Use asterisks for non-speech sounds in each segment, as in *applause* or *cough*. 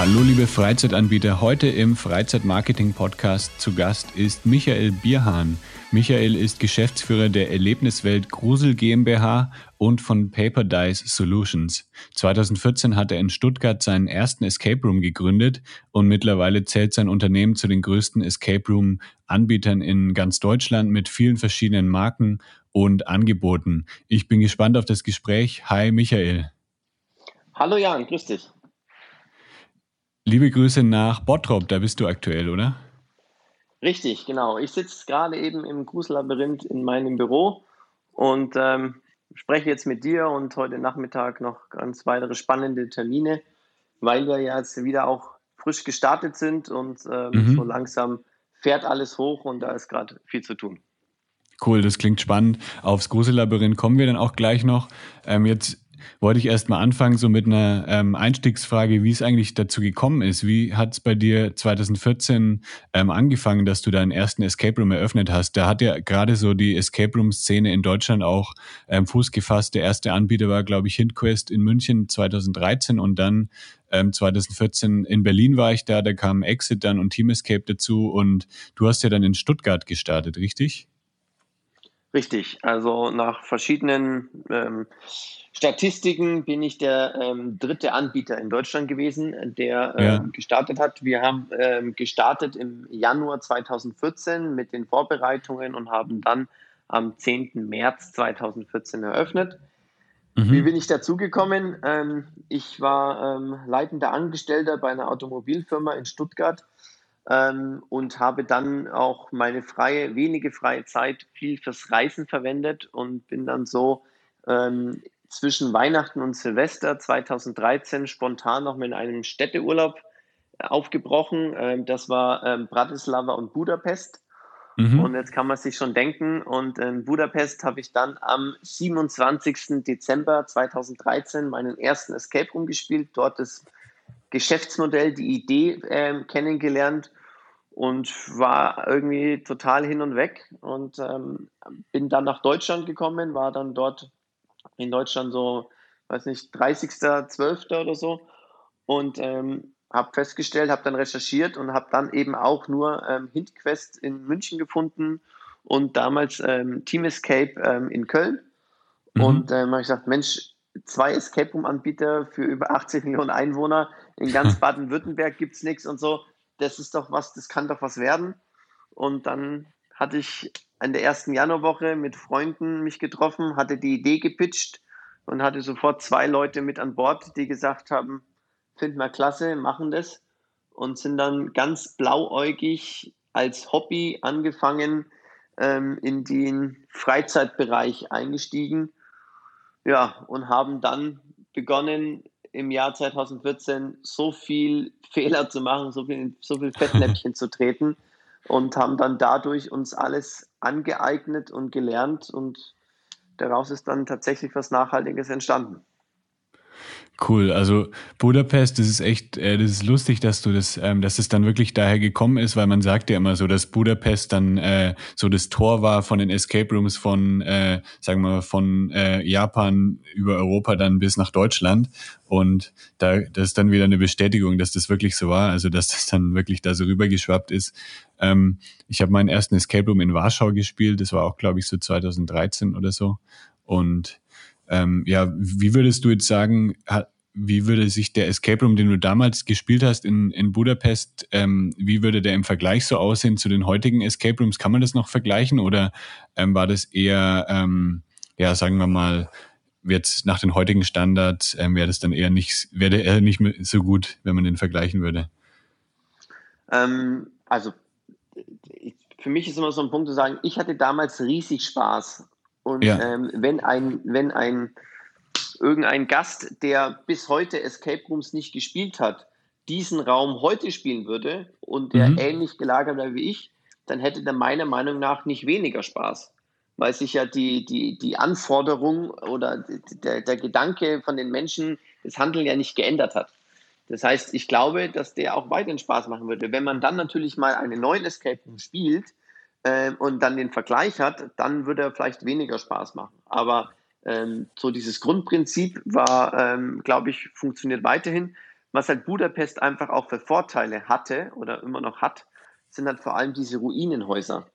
Hallo liebe Freizeitanbieter, heute im Freizeitmarketing-Podcast zu Gast ist Michael Bierhahn. Michael ist Geschäftsführer der Erlebniswelt Grusel GmbH und von Paper Dice Solutions. 2014 hat er in Stuttgart seinen ersten Escape Room gegründet und mittlerweile zählt sein Unternehmen zu den größten Escape Room Anbietern in ganz Deutschland mit vielen verschiedenen Marken und Angeboten. Ich bin gespannt auf das Gespräch. Hi Michael. Hallo Jan, grüß dich. Liebe Grüße nach Bottrop, da bist du aktuell, oder? Richtig, genau. Ich sitze gerade eben im Gruselabyrinth in meinem Büro und ähm, spreche jetzt mit dir und heute Nachmittag noch ganz weitere spannende Termine, weil wir ja jetzt wieder auch frisch gestartet sind und ähm, mhm. so langsam fährt alles hoch und da ist gerade viel zu tun. Cool, das klingt spannend. Aufs Gruselabyrinth kommen wir dann auch gleich noch. Ähm, jetzt wollte ich erst mal anfangen, so mit einer ähm, Einstiegsfrage, wie es eigentlich dazu gekommen ist. Wie hat es bei dir 2014 ähm, angefangen, dass du deinen ersten Escape Room eröffnet hast? Da hat ja gerade so die Escape Room-Szene in Deutschland auch ähm, Fuß gefasst. Der erste Anbieter war, glaube ich, Hintquest in München 2013 und dann ähm, 2014 in Berlin war ich da, da kam Exit dann und Team Escape dazu und du hast ja dann in Stuttgart gestartet, richtig? Richtig, also nach verschiedenen ähm, Statistiken bin ich der ähm, dritte Anbieter in Deutschland gewesen, der ähm, ja. gestartet hat. Wir haben ähm, gestartet im Januar 2014 mit den Vorbereitungen und haben dann am 10. März 2014 eröffnet. Mhm. Wie bin ich dazugekommen? Ähm, ich war ähm, leitender Angestellter bei einer Automobilfirma in Stuttgart ähm, und habe dann auch meine freie, wenige freie Zeit viel fürs Reisen verwendet und bin dann so ähm, zwischen Weihnachten und Silvester 2013 spontan noch mit einem Städteurlaub äh, aufgebrochen. Ähm, das war ähm, Bratislava und Budapest. Mhm. Und jetzt kann man sich schon denken. Und in Budapest habe ich dann am 27. Dezember 2013 meinen ersten Escape Room gespielt. Dort das Geschäftsmodell, die Idee äh, kennengelernt und war irgendwie total hin und weg. Und ähm, bin dann nach Deutschland gekommen, war dann dort in Deutschland so, weiß nicht, 30.12. oder so. Und ähm, habe festgestellt, habe dann recherchiert und habe dann eben auch nur ähm, Hintquest in München gefunden und damals ähm, Team Escape ähm, in Köln. Mhm. Und ähm, habe ich gesagt, Mensch, zwei Escape Room Anbieter für über 80 Millionen Einwohner in ganz Baden-Württemberg gibt es nichts und so. Das ist doch was, das kann doch was werden. Und dann hatte ich in der ersten Januarwoche mit Freunden mich getroffen, hatte die Idee gepitcht und hatte sofort zwei Leute mit an Bord, die gesagt haben, finden wir klasse, machen das und sind dann ganz blauäugig als Hobby angefangen, ähm, in den Freizeitbereich eingestiegen. Ja, und haben dann begonnen, im Jahr 2014 so viel Fehler zu machen, so viel, so viel Fettnäpfchen zu treten, und haben dann dadurch uns alles angeeignet und gelernt und daraus ist dann tatsächlich was Nachhaltiges entstanden. Cool, also Budapest, das ist echt, äh, das ist lustig, dass du das, ähm, dass es dann wirklich daher gekommen ist, weil man sagt ja immer so, dass Budapest dann äh, so das Tor war von den Escape Rooms von, äh, sagen wir mal, von äh, Japan über Europa dann bis nach Deutschland. Und da, das ist dann wieder eine Bestätigung, dass das wirklich so war, also dass das dann wirklich da so rübergeschwappt ist. Ähm, ich habe meinen ersten Escape Room in Warschau gespielt, das war auch, glaube ich, so 2013 oder so. Und ähm, ja, wie würdest du jetzt sagen, wie würde sich der Escape Room, den du damals gespielt hast in, in Budapest, ähm, wie würde der im Vergleich so aussehen zu den heutigen Escape Rooms? Kann man das noch vergleichen oder ähm, war das eher, ähm, ja, sagen wir mal, jetzt nach den heutigen Standards ähm, wäre das dann eher nicht, wäre eher nicht so gut, wenn man den vergleichen würde? Ähm, also für mich ist immer so ein Punkt zu sagen, ich hatte damals riesig Spaß Und ja. ähm, wenn ein, wenn ein irgendein Gast, der bis heute Escape Rooms nicht gespielt hat, diesen Raum heute spielen würde und der mhm. ähnlich gelagert wäre wie ich, dann hätte der meiner Meinung nach nicht weniger Spaß. Weil sich ja die, die, die Anforderung oder der, der Gedanke von den Menschen, das Handeln ja nicht geändert hat. Das heißt, ich glaube, dass der auch weiterhin Spaß machen würde. Wenn man dann natürlich mal einen neuen Escape Room spielt äh, und dann den Vergleich hat, dann würde er vielleicht weniger Spaß machen. Aber ähm, so dieses Grundprinzip war, ähm, glaube ich, funktioniert weiterhin. Was halt Budapest einfach auch für Vorteile hatte oder immer noch hat, sind halt vor allem diese Ruinenhäuser.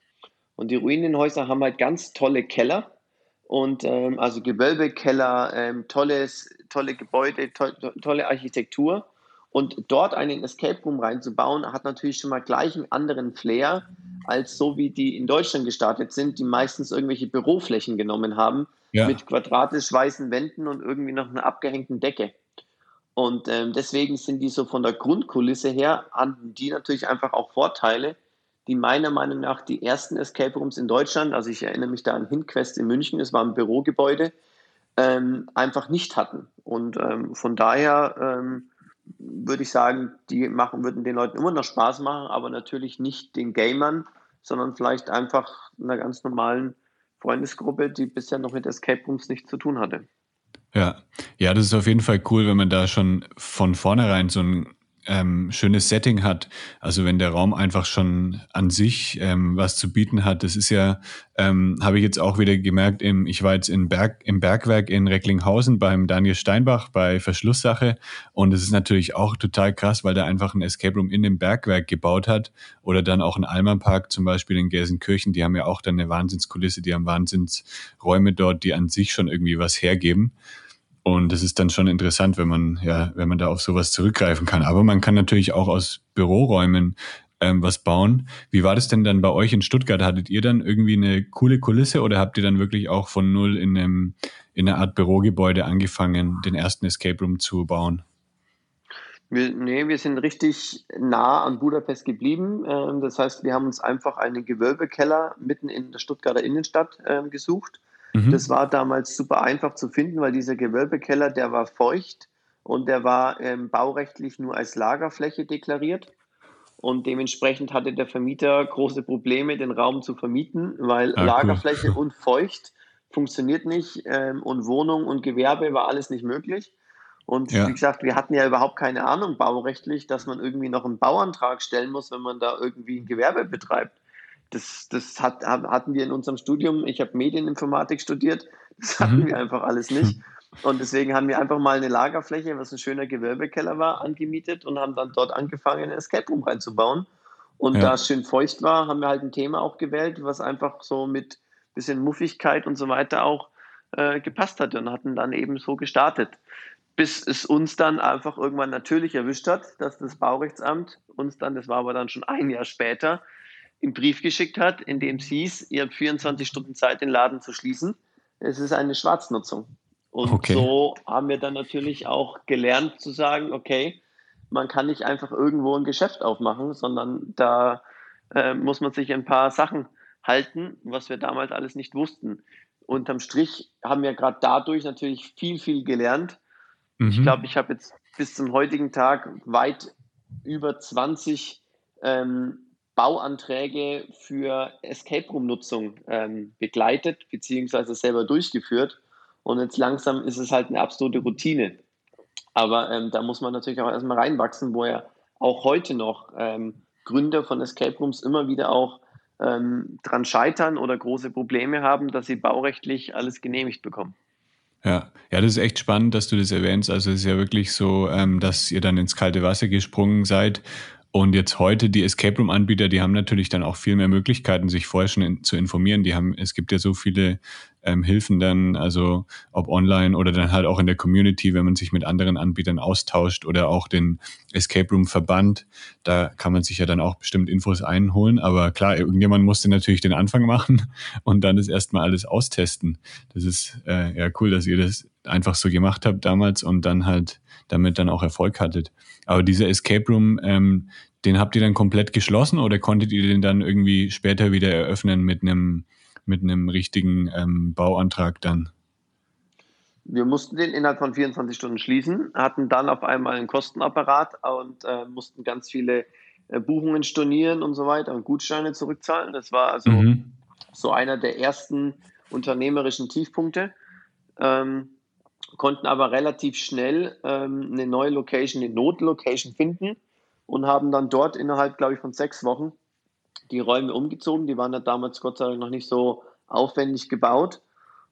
Und die Ruinenhäuser haben halt ganz tolle Keller und ähm, also Gewölbekeller, ähm, tolles, tolle Gebäude, to tolle Architektur. Und dort einen Escape Room reinzubauen, hat natürlich schon mal gleich einen anderen Flair, als so wie die in Deutschland gestartet sind, die meistens irgendwelche Büroflächen genommen haben, ja. mit quadratisch weißen Wänden und irgendwie noch einer abgehängten Decke. Und ähm, deswegen sind die so von der Grundkulisse her, hatten die natürlich einfach auch Vorteile, die meiner Meinung nach die ersten Escape Rooms in Deutschland, also ich erinnere mich da an Hinquest in München, es war ein Bürogebäude, ähm, einfach nicht hatten. Und ähm, von daher ähm, würde ich sagen, die machen, würden den Leuten immer noch Spaß machen, aber natürlich nicht den Gamern, sondern vielleicht einfach einer ganz normalen Freundesgruppe, die bisher noch mit Escape Rooms nichts zu tun hatte. Ja, ja, das ist auf jeden Fall cool, wenn man da schon von vornherein so ein ähm, schönes Setting hat. Also wenn der Raum einfach schon an sich ähm, was zu bieten hat. Das ist ja, ähm, habe ich jetzt auch wieder gemerkt, im, ich war jetzt in Berg, im Bergwerk in Recklinghausen beim Daniel Steinbach bei Verschlusssache und es ist natürlich auch total krass, weil der einfach ein Escape Room in dem Bergwerk gebaut hat oder dann auch in Alman Park zum Beispiel in Gelsenkirchen, die haben ja auch dann eine Wahnsinnskulisse, die haben Wahnsinnsräume dort, die an sich schon irgendwie was hergeben. Und es ist dann schon interessant, wenn man, ja, wenn man da auf sowas zurückgreifen kann. Aber man kann natürlich auch aus Büroräumen ähm, was bauen. Wie war das denn dann bei euch in Stuttgart? Hattet ihr dann irgendwie eine coole Kulisse oder habt ihr dann wirklich auch von null in einem, in einer Art Bürogebäude angefangen, den ersten Escape Room zu bauen? Wir, nee, wir sind richtig nah an Budapest geblieben. Ähm, das heißt, wir haben uns einfach einen Gewölbekeller mitten in der Stuttgarter Innenstadt ähm, gesucht Mhm. Das war damals super einfach zu finden, weil dieser Gewölbekeller, der war feucht und der war ähm, baurechtlich nur als Lagerfläche deklariert. Und dementsprechend hatte der Vermieter große Probleme, den Raum zu vermieten, weil ah, Lagerfläche cool. *laughs* und feucht funktioniert nicht ähm, und Wohnung und Gewerbe war alles nicht möglich. Und ja. wie gesagt, wir hatten ja überhaupt keine Ahnung baurechtlich, dass man irgendwie noch einen Bauantrag stellen muss, wenn man da irgendwie ein Gewerbe betreibt. Das, das hat, hatten wir in unserem Studium. Ich habe Medieninformatik studiert. Das hatten mhm. wir einfach alles nicht. *laughs* Und deswegen haben wir einfach mal eine Lagerfläche, was ein schöner Gewölbekeller war, angemietet und haben dann dort angefangen, ein Escape Room reinzubauen. Und ja. da es schön feucht war, haben wir halt ein Thema auch gewählt, was einfach so mit bisschen Muffigkeit und so weiter auch äh, gepasst hatte und hatten dann eben so gestartet. Bis es uns dann einfach irgendwann natürlich erwischt hat, dass das Baurechtsamt uns dann, das war aber dann schon ein Jahr später, einen Brief geschickt hat, in dem es hieß, ihr habt 24 Stunden Zeit, den Laden zu schließen. Es ist eine Schwarznutzung. Und okay. so haben wir dann natürlich auch gelernt zu sagen, okay, man kann nicht einfach irgendwo ein Geschäft aufmachen, sondern da äh, muss man sich ein paar Sachen halten, was wir damals alles nicht wussten. Unterm Strich haben wir gerade dadurch natürlich viel, viel gelernt. Mhm. Ich glaube, ich habe jetzt bis zum heutigen Tag weit über 20 ähm, Bauanträge für Escape Room-Nutzung ähm, begleitet beziehungsweise selber durchgeführt. Und jetzt langsam ist es halt eine absolute Routine. Aber ähm, da muss man natürlich auch erstmal reinwachsen, wo ja auch heute noch ähm, Gründer von Escape Rooms immer wieder auch ähm, dran scheitern oder große Probleme haben, dass sie baurechtlich alles genehmigt bekommen. Ja, ja, das ist echt spannend, dass du das erwähnst. Also es ist ja wirklich so, ähm, dass ihr dann ins kalte Wasser gesprungen seid und jetzt heute die Escape Room Anbieter, die haben natürlich dann auch viel mehr Möglichkeiten, sich vorher schon in, zu informieren. Die haben, es gibt ja so viele ähm, Hilfen dann, also ob online oder dann halt auch in der Community, wenn man sich mit anderen Anbietern austauscht oder auch den Escape Room Verband, da kann man sich ja dann auch bestimmt Infos einholen. Aber klar, irgendjemand musste natürlich den Anfang machen *laughs* und dann ist erstmal alles austesten. Das ist äh, ja cool, dass ihr das einfach so gemacht habt damals und dann halt damit dann auch Erfolg hattet. Aber dieser Escape Room, ähm, den habt ihr dann komplett geschlossen oder konntet ihr den dann irgendwie später wieder eröffnen mit einem mit einem richtigen ähm, Bauantrag dann? Wir mussten den innerhalb von 24 Stunden schließen, hatten dann auf einmal einen Kostenapparat und äh, mussten ganz viele äh, Buchungen stornieren und so weiter und Gutscheine zurückzahlen. Das war also mhm. so einer der ersten unternehmerischen Tiefpunkte. Ähm, konnten aber relativ schnell ähm, eine neue Location, eine Notlocation finden und haben dann dort innerhalb, glaube ich, von sechs Wochen die Räume umgezogen. Die waren ja damals Gott sei Dank noch nicht so aufwendig gebaut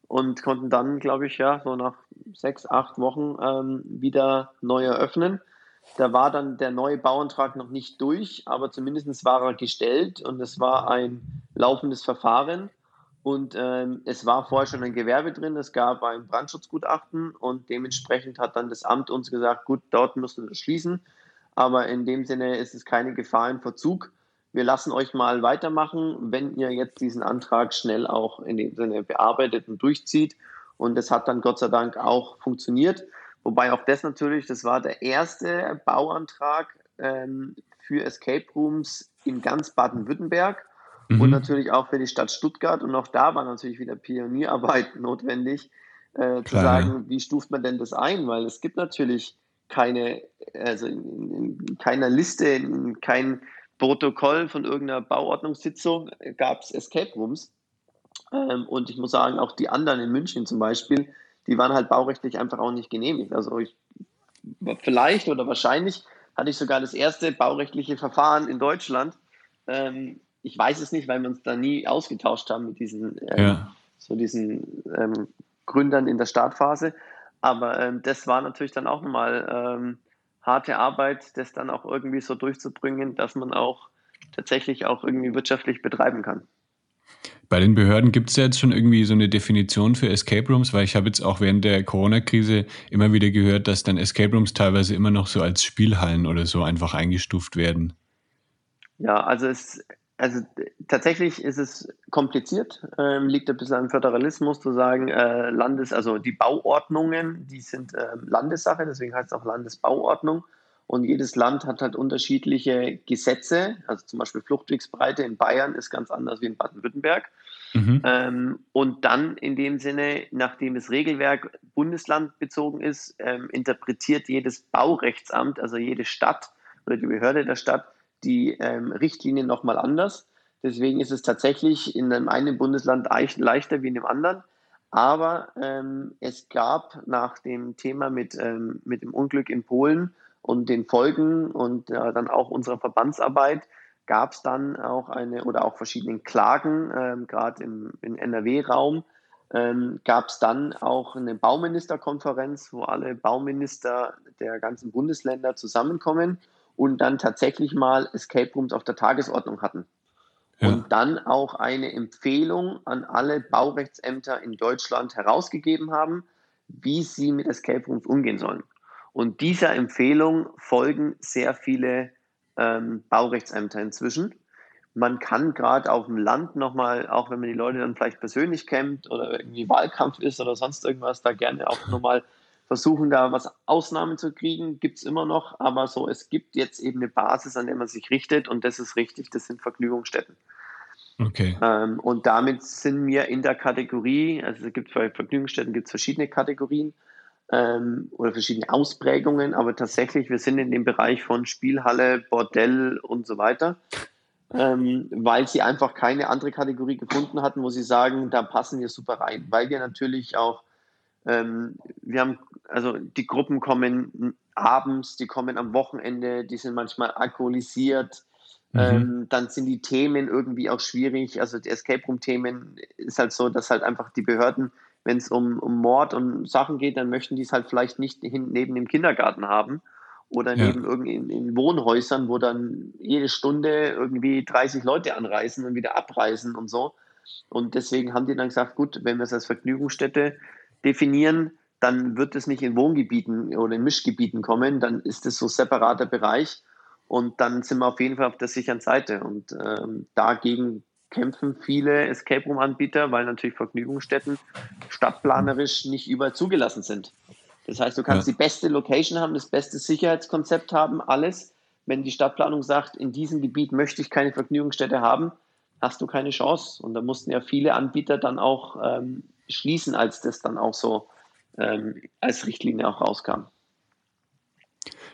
und konnten dann, glaube ich, ja, so nach sechs, acht Wochen ähm, wieder neu eröffnen. Da war dann der neue Bauantrag noch nicht durch, aber zumindest war er gestellt und es war ein laufendes Verfahren. Und ähm, es war vorher schon ein Gewerbe drin, es gab ein Brandschutzgutachten und dementsprechend hat dann das Amt uns gesagt, gut, dort müssen wir schließen. Aber in dem Sinne ist es keine Gefahr im Verzug. Wir lassen euch mal weitermachen, wenn ihr jetzt diesen Antrag schnell auch in dem Sinne bearbeitet und durchzieht. Und das hat dann Gott sei Dank auch funktioniert. Wobei auch das natürlich, das war der erste Bauantrag ähm, für Escape Rooms in ganz Baden-Württemberg mhm. und natürlich auch für die Stadt Stuttgart. Und auch da war natürlich wieder Pionierarbeit *laughs* notwendig, äh, zu sagen, wie stuft man denn das ein? Weil es gibt natürlich keine, also in, in keiner Liste, in kein Protokoll von irgendeiner Bauordnungssitzung gab es Escape Rooms. Ähm, und ich muss sagen, auch die anderen in München zum Beispiel, die waren halt baurechtlich einfach auch nicht genehmigt. Also ich, vielleicht oder wahrscheinlich hatte ich sogar das erste baurechtliche Verfahren in Deutschland, ähm, ich weiß es nicht, weil wir uns da nie ausgetauscht haben mit diesen, ähm, ja. so diesen ähm, Gründern in der Startphase. Aber ähm, das war natürlich dann auch nochmal ähm, harte Arbeit, das dann auch irgendwie so durchzubringen, dass man auch tatsächlich auch irgendwie wirtschaftlich betreiben kann. Bei den Behörden gibt es ja jetzt schon irgendwie so eine Definition für Escape Rooms, weil ich habe jetzt auch während der Corona-Krise immer wieder gehört, dass dann Escape Rooms teilweise immer noch so als Spielhallen oder so einfach eingestuft werden. Ja, also es, also tatsächlich ist es kompliziert, ähm, liegt ein bisschen am Föderalismus zu sagen, äh, Landes, also die Bauordnungen, die sind äh, Landessache, deswegen heißt es auch Landesbauordnung. Und jedes Land hat halt unterschiedliche Gesetze, also zum Beispiel Fluchtwegsbreite in Bayern ist ganz anders wie in Baden-Württemberg. Mhm. Ähm, und dann in dem Sinne, nachdem das Regelwerk bundeslandbezogen ist, ähm, interpretiert jedes Baurechtsamt, also jede Stadt oder die Behörde der Stadt, die ähm, Richtlinien nochmal anders. Deswegen ist es tatsächlich in einem einen Bundesland leichter wie in dem anderen. Aber ähm, es gab nach dem Thema mit, ähm, mit dem Unglück in Polen und den Folgen und äh, dann auch unserer Verbandsarbeit gab es dann auch eine oder auch verschiedenen Klagen, ähm, gerade im, im NRW-Raum, ähm, gab es dann auch eine Bauministerkonferenz, wo alle Bauminister der ganzen Bundesländer zusammenkommen und dann tatsächlich mal Escape Rooms auf der Tagesordnung hatten. Ja. Und dann auch eine Empfehlung an alle Baurechtsämter in Deutschland herausgegeben haben, wie sie mit Escape Rooms umgehen sollen. Und dieser Empfehlung folgen sehr viele ähm, Baurechtsämter inzwischen. Man kann gerade auf dem Land nochmal, auch wenn man die Leute dann vielleicht persönlich kennt oder irgendwie Wahlkampf ist oder sonst irgendwas, da gerne auch nochmal versuchen da was Ausnahmen zu kriegen, gibt es immer noch, aber so, es gibt jetzt eben eine Basis, an der man sich richtet und das ist richtig, das sind Vergnügungsstätten. Okay. Ähm, und damit sind wir in der Kategorie, also es gibt bei Vergnügungsstätten gibt es verschiedene Kategorien ähm, oder verschiedene Ausprägungen, aber tatsächlich, wir sind in dem Bereich von Spielhalle, Bordell und so weiter. Ähm, weil sie einfach keine andere Kategorie gefunden hatten, wo sie sagen, da passen wir super rein, weil wir natürlich auch ähm, wir haben, also die Gruppen kommen abends, die kommen am Wochenende, die sind manchmal alkoholisiert. Mhm. Ähm, dann sind die Themen irgendwie auch schwierig. Also die Escape Room-Themen ist halt so, dass halt einfach die Behörden, wenn es um, um Mord und Sachen geht, dann möchten die es halt vielleicht nicht hin, neben dem Kindergarten haben oder ja. neben irgendwie in, in, Wohnhäusern, wo dann jede Stunde irgendwie 30 Leute anreisen und wieder abreisen und so. Und deswegen haben die dann gesagt, gut, wenn wir es als Vergnügungsstätte definieren, dann wird es nicht in Wohngebieten oder in Mischgebieten kommen, dann ist es so separater Bereich und dann sind wir auf jeden Fall auf der sicheren Seite. Und ähm, dagegen kämpfen viele Escape Room-Anbieter, weil natürlich Vergnügungsstätten stadtplanerisch nicht überall zugelassen sind. Das heißt, du kannst ja. die beste Location haben, das beste Sicherheitskonzept haben, alles. Wenn die Stadtplanung sagt, in diesem Gebiet möchte ich keine Vergnügungsstätte haben, hast du keine Chance. Und da mussten ja viele Anbieter dann auch ähm, schließen, als das dann auch so ähm, als Richtlinie auch rauskam.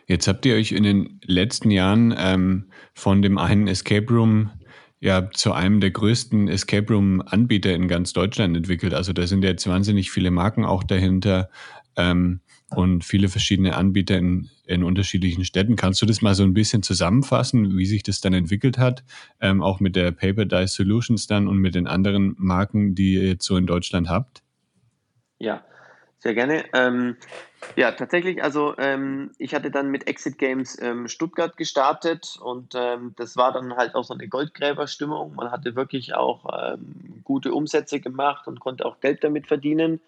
Jetzt habt ihr euch in den letzten Jahren ähm, von dem einen Escape Room ja zu einem der größten Escape Room Anbieter in ganz Deutschland entwickelt. Also da sind jetzt wahnsinnig viele Marken auch dahinter ähm, und viele verschiedene Anbieter in, in unterschiedlichen Städten. Kannst du das mal so ein bisschen zusammenfassen, wie sich das dann entwickelt hat, ähm, auch mit der Paper Dice Solutions dann und mit den anderen Marken, die ihr jetzt so in Deutschland habt? Ja, sehr gerne. Ähm, ja, tatsächlich, also ähm, ich hatte dann mit Exit Games ähm, Stuttgart gestartet und ähm, das war dann halt auch so eine Goldgräberstimmung. Man hatte wirklich auch ähm, gute Umsätze gemacht und konnte auch Geld damit verdienen.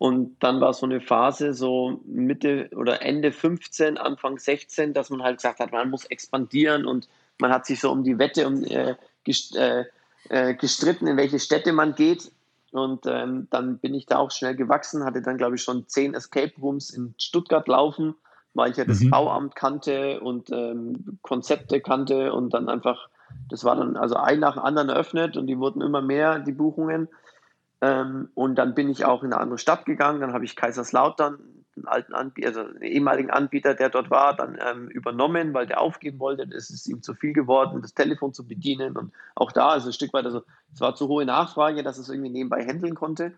Und dann war so eine Phase, so Mitte oder Ende 15, Anfang 16, dass man halt gesagt hat, man muss expandieren und man hat sich so um die Wette um, äh, gest, äh, äh, gestritten, in welche Städte man geht. Und ähm, dann bin ich da auch schnell gewachsen, hatte dann, glaube ich, schon zehn Escape Rooms in Stuttgart laufen, weil ich ja das mhm. Bauamt kannte und ähm, Konzepte kannte und dann einfach, das war dann also ein nach dem anderen eröffnet und die wurden immer mehr, die Buchungen. Ähm, und dann bin ich auch in eine andere Stadt gegangen, dann habe ich Kaiserslautern einen alten Anbieter, also einen ehemaligen Anbieter, der dort war, dann ähm, übernommen, weil der aufgeben wollte. Es ist ihm zu viel geworden, das Telefon zu bedienen und auch da, also ein Stück weit, also es war zu hohe Nachfrage, dass es irgendwie nebenbei handeln konnte.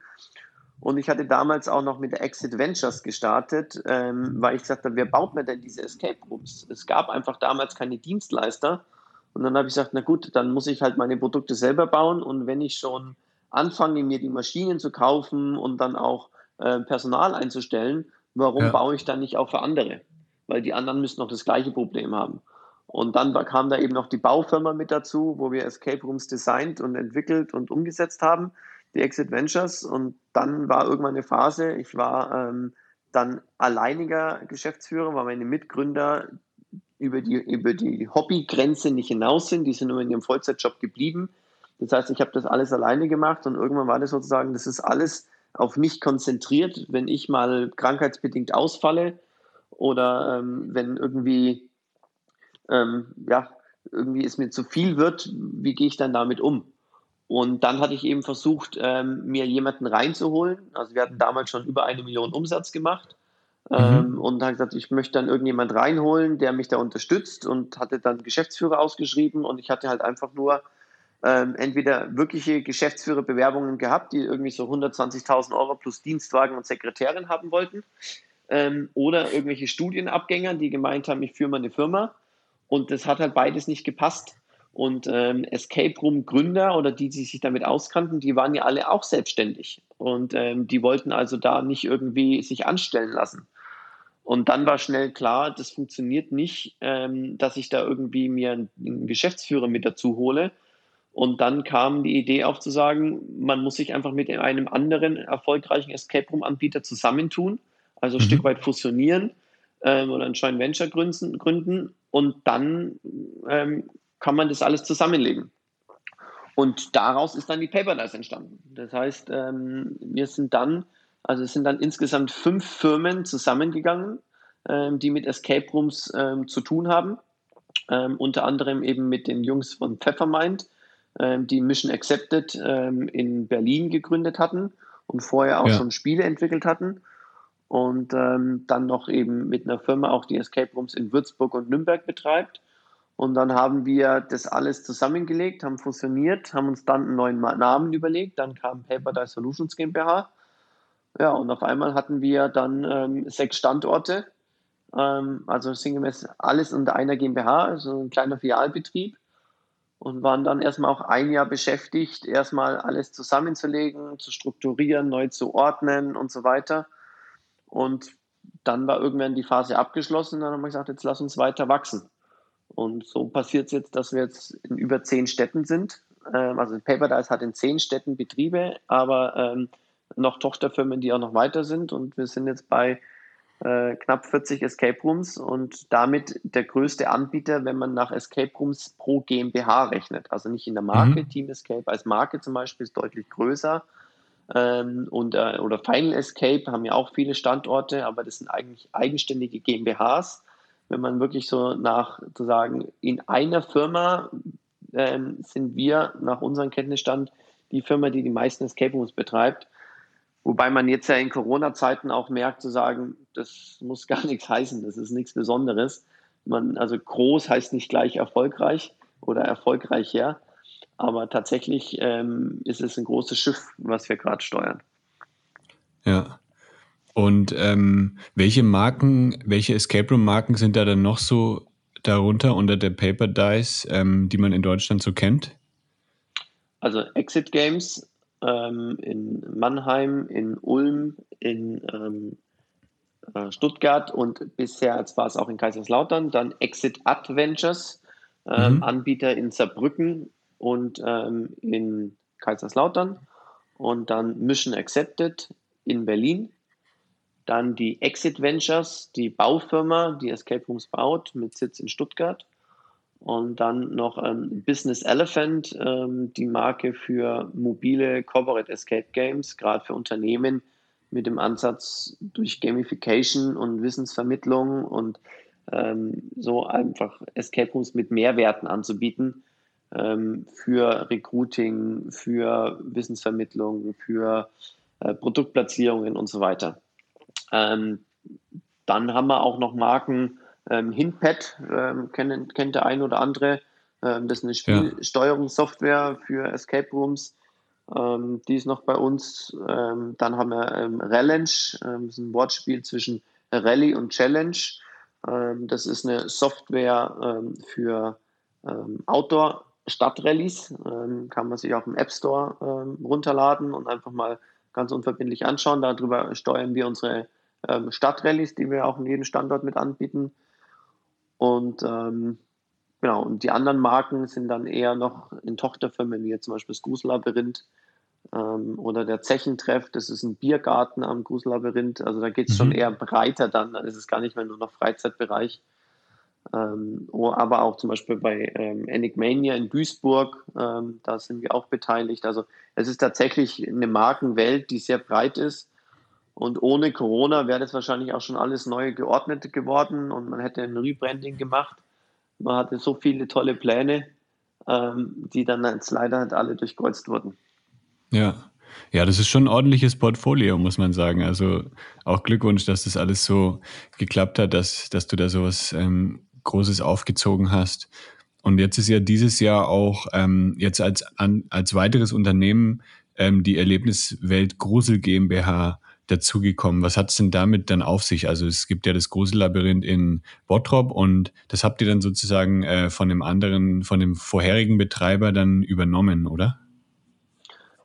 Und ich hatte damals auch noch mit der Exit Ventures gestartet, ähm, weil ich gesagt habe, wer baut mir denn diese Escape Rooms? Es gab einfach damals keine Dienstleister. Und dann habe ich gesagt, na gut, dann muss ich halt meine Produkte selber bauen. Und wenn ich schon anfange, mir die Maschinen zu kaufen und dann auch äh, Personal einzustellen, warum ja. baue ich dann nicht auch für andere? Weil die anderen müssen noch das gleiche Problem haben. Und dann kam da eben noch die Baufirma mit dazu, wo wir Escape Rooms designt und entwickelt und umgesetzt haben, die Exit Ventures. Und dann war irgendwann eine Phase, ich war ähm, dann alleiniger Geschäftsführer, weil meine Mitgründer über die, über die Hobbygrenze nicht hinaus sind. Die sind nur in ihrem Vollzeitjob geblieben. Das heißt, ich habe das alles alleine gemacht und irgendwann war das sozusagen, das ist alles auf mich konzentriert, wenn ich mal krankheitsbedingt ausfalle oder ähm, wenn irgendwie, ähm, ja, irgendwie es mir zu viel wird, wie gehe ich dann damit um? Und dann hatte ich eben versucht, ähm, mir jemanden reinzuholen. Also wir hatten damals schon über eine Million Umsatz gemacht. Mhm. Ähm, und habe gesagt, ich möchte dann irgendjemand reinholen, der mich da unterstützt und hatte dann Geschäftsführer ausgeschrieben und ich hatte halt einfach nur ähm, entweder wirkliche Geschäftsführerbewerbungen gehabt, die irgendwie so 120.000 Euro plus Dienstwagen und Sekretärin haben wollten, ähm, oder irgendwelche Studienabgänger, die gemeint haben, ich führe mal eine Firma. Und das hat halt beides nicht gepasst. Und ähm, Escape Room Gründer oder die, die sich damit auskannten, die waren ja alle auch selbstständig. Und ähm, die wollten also da nicht irgendwie sich anstellen lassen. Und dann war schnell klar, das funktioniert nicht, ähm, dass ich da irgendwie mir einen Geschäftsführer mit dazu hole, und dann kam die Idee auf zu sagen, man muss sich einfach mit einem anderen erfolgreichen Escape Room Anbieter zusammentun, also ein mhm. Stück weit fusionieren ähm, oder ein Joint Venture gründen, gründen und dann ähm, kann man das alles zusammenlegen. Und daraus ist dann die Paperdice entstanden. Das heißt, ähm, wir sind dann, also es sind dann insgesamt fünf Firmen zusammengegangen, ähm, die mit Escape Rooms ähm, zu tun haben. Ähm, unter anderem eben mit den Jungs von Pfeffermind, die Mission Accepted ähm, in Berlin gegründet hatten und vorher auch ja. schon Spiele entwickelt hatten. Und ähm, dann noch eben mit einer Firma auch die Escape Rooms in Würzburg und Nürnberg betreibt. Und dann haben wir das alles zusammengelegt, haben fusioniert, haben uns dann einen neuen Namen überlegt. Dann kam Paper Dye Solutions GmbH. Ja, und auf einmal hatten wir dann ähm, sechs Standorte. Ähm, also sinngemäß alles unter einer GmbH, also ein kleiner Filialbetrieb und waren dann erstmal auch ein Jahr beschäftigt, erstmal alles zusammenzulegen, zu strukturieren, neu zu ordnen und so weiter. Und dann war irgendwann die Phase abgeschlossen. Dann haben wir gesagt, jetzt lass uns weiter wachsen. Und so passiert es jetzt, dass wir jetzt in über zehn Städten sind. Ähm, also Paperdice hat in zehn Städten Betriebe, aber ähm, noch Tochterfirmen, die auch noch weiter sind. Und wir sind jetzt bei äh, knapp 40 Escape Rooms und damit der größte Anbieter, wenn man nach Escape Rooms pro GmbH rechnet. Also nicht in der Marke, mhm. Team Escape als Marke zum Beispiel ist deutlich größer. Ähm, und, äh, oder Final Escape haben ja auch viele Standorte, aber das sind eigentlich eigenständige GmbHs. Wenn man wirklich so nach, zu sagen, in einer Firma ähm, sind wir nach unserem Kenntnisstand die Firma, die die meisten Escape Rooms betreibt. Wobei man jetzt ja in Corona-Zeiten auch merkt, zu sagen, das muss *laughs* gar nichts heißen, das ist nichts Besonderes. Man, also groß heißt nicht gleich erfolgreich oder erfolgreicher, aber tatsächlich ähm, ist es ein großes Schiff, was wir gerade steuern. Ja. Und ähm, welche Marken, welche Escape Room Marken sind da dann noch so darunter unter der Paper Dice, ähm, die man in Deutschland so kennt? Also Exit Games ähm, in Mannheim, in Ulm, in ähm, äh, Stuttgart und bisher jetzt war es auch in Kaiserslautern. Dann Exit Adventures, ähm, mhm. Anbieter in Saarbrücken und ähm, in Kaiserslautern. Und dann Mission Accepted in Berlin. Dann die Exit Ventures, die Baufirma, die Escape Rooms baut, mit Sitz in Stuttgart. Und dann noch ähm, Business Elephant, ähm, die Marke für mobile Corporate Escape Games, gerade für Unternehmen mit dem Ansatz durch Gamification und Wissensvermittlung und ähm, so einfach Escape Rooms mit Mehrwerten anzubieten ähm, für Recruiting, für Wissensvermittlung, für äh, Produktplatzierungen und so weiter. Ähm, dann haben wir auch noch Marken, ähm, Hinpad ähm, kennt, kennt der ein oder andere. Ähm, das ist eine Spielsteuerungssoftware für Escape Rooms. Ähm, die ist noch bei uns. Ähm, dann haben wir ähm, Rallenge, ähm, das ist ein Wortspiel zwischen Rallye und Challenge. Ähm, das ist eine Software ähm, für Outdoor Stadtrallies. Kann man sich auch im App Store runterladen und einfach mal ganz unverbindlich anschauen. Darüber steuern wir unsere ähm, Stadtrallies, die wir auch in jedem Standort mit anbieten. Und ähm, genau, und die anderen Marken sind dann eher noch in Tochterfirmen, wie jetzt zum Beispiel das Gruselabyrinth ähm, oder der Zechentreff. Das ist ein Biergarten am Gruselabyrinth. Also da geht es mhm. schon eher breiter dann. Dann ist es gar nicht mehr nur noch Freizeitbereich. Ähm, oh, aber auch zum Beispiel bei ähm, Enigmania in Duisburg, ähm, da sind wir auch beteiligt. Also es ist tatsächlich eine Markenwelt, die sehr breit ist und ohne Corona wäre das wahrscheinlich auch schon alles neu geordnet geworden und man hätte ein Rebranding gemacht. Man hatte so viele tolle Pläne, ähm, die dann jetzt leider halt alle durchkreuzt wurden. Ja. Ja, das ist schon ein ordentliches Portfolio, muss man sagen. Also auch Glückwunsch, dass das alles so geklappt hat, dass, dass du da sowas ähm, Großes aufgezogen hast. Und jetzt ist ja dieses Jahr auch ähm, jetzt als, an, als weiteres Unternehmen ähm, die Erlebniswelt Grusel GmbH dazugekommen. Was hat es denn damit dann auf sich? Also es gibt ja das Grusellabyrinth in Bottrop und das habt ihr dann sozusagen äh, von dem anderen, von dem vorherigen Betreiber dann übernommen, oder?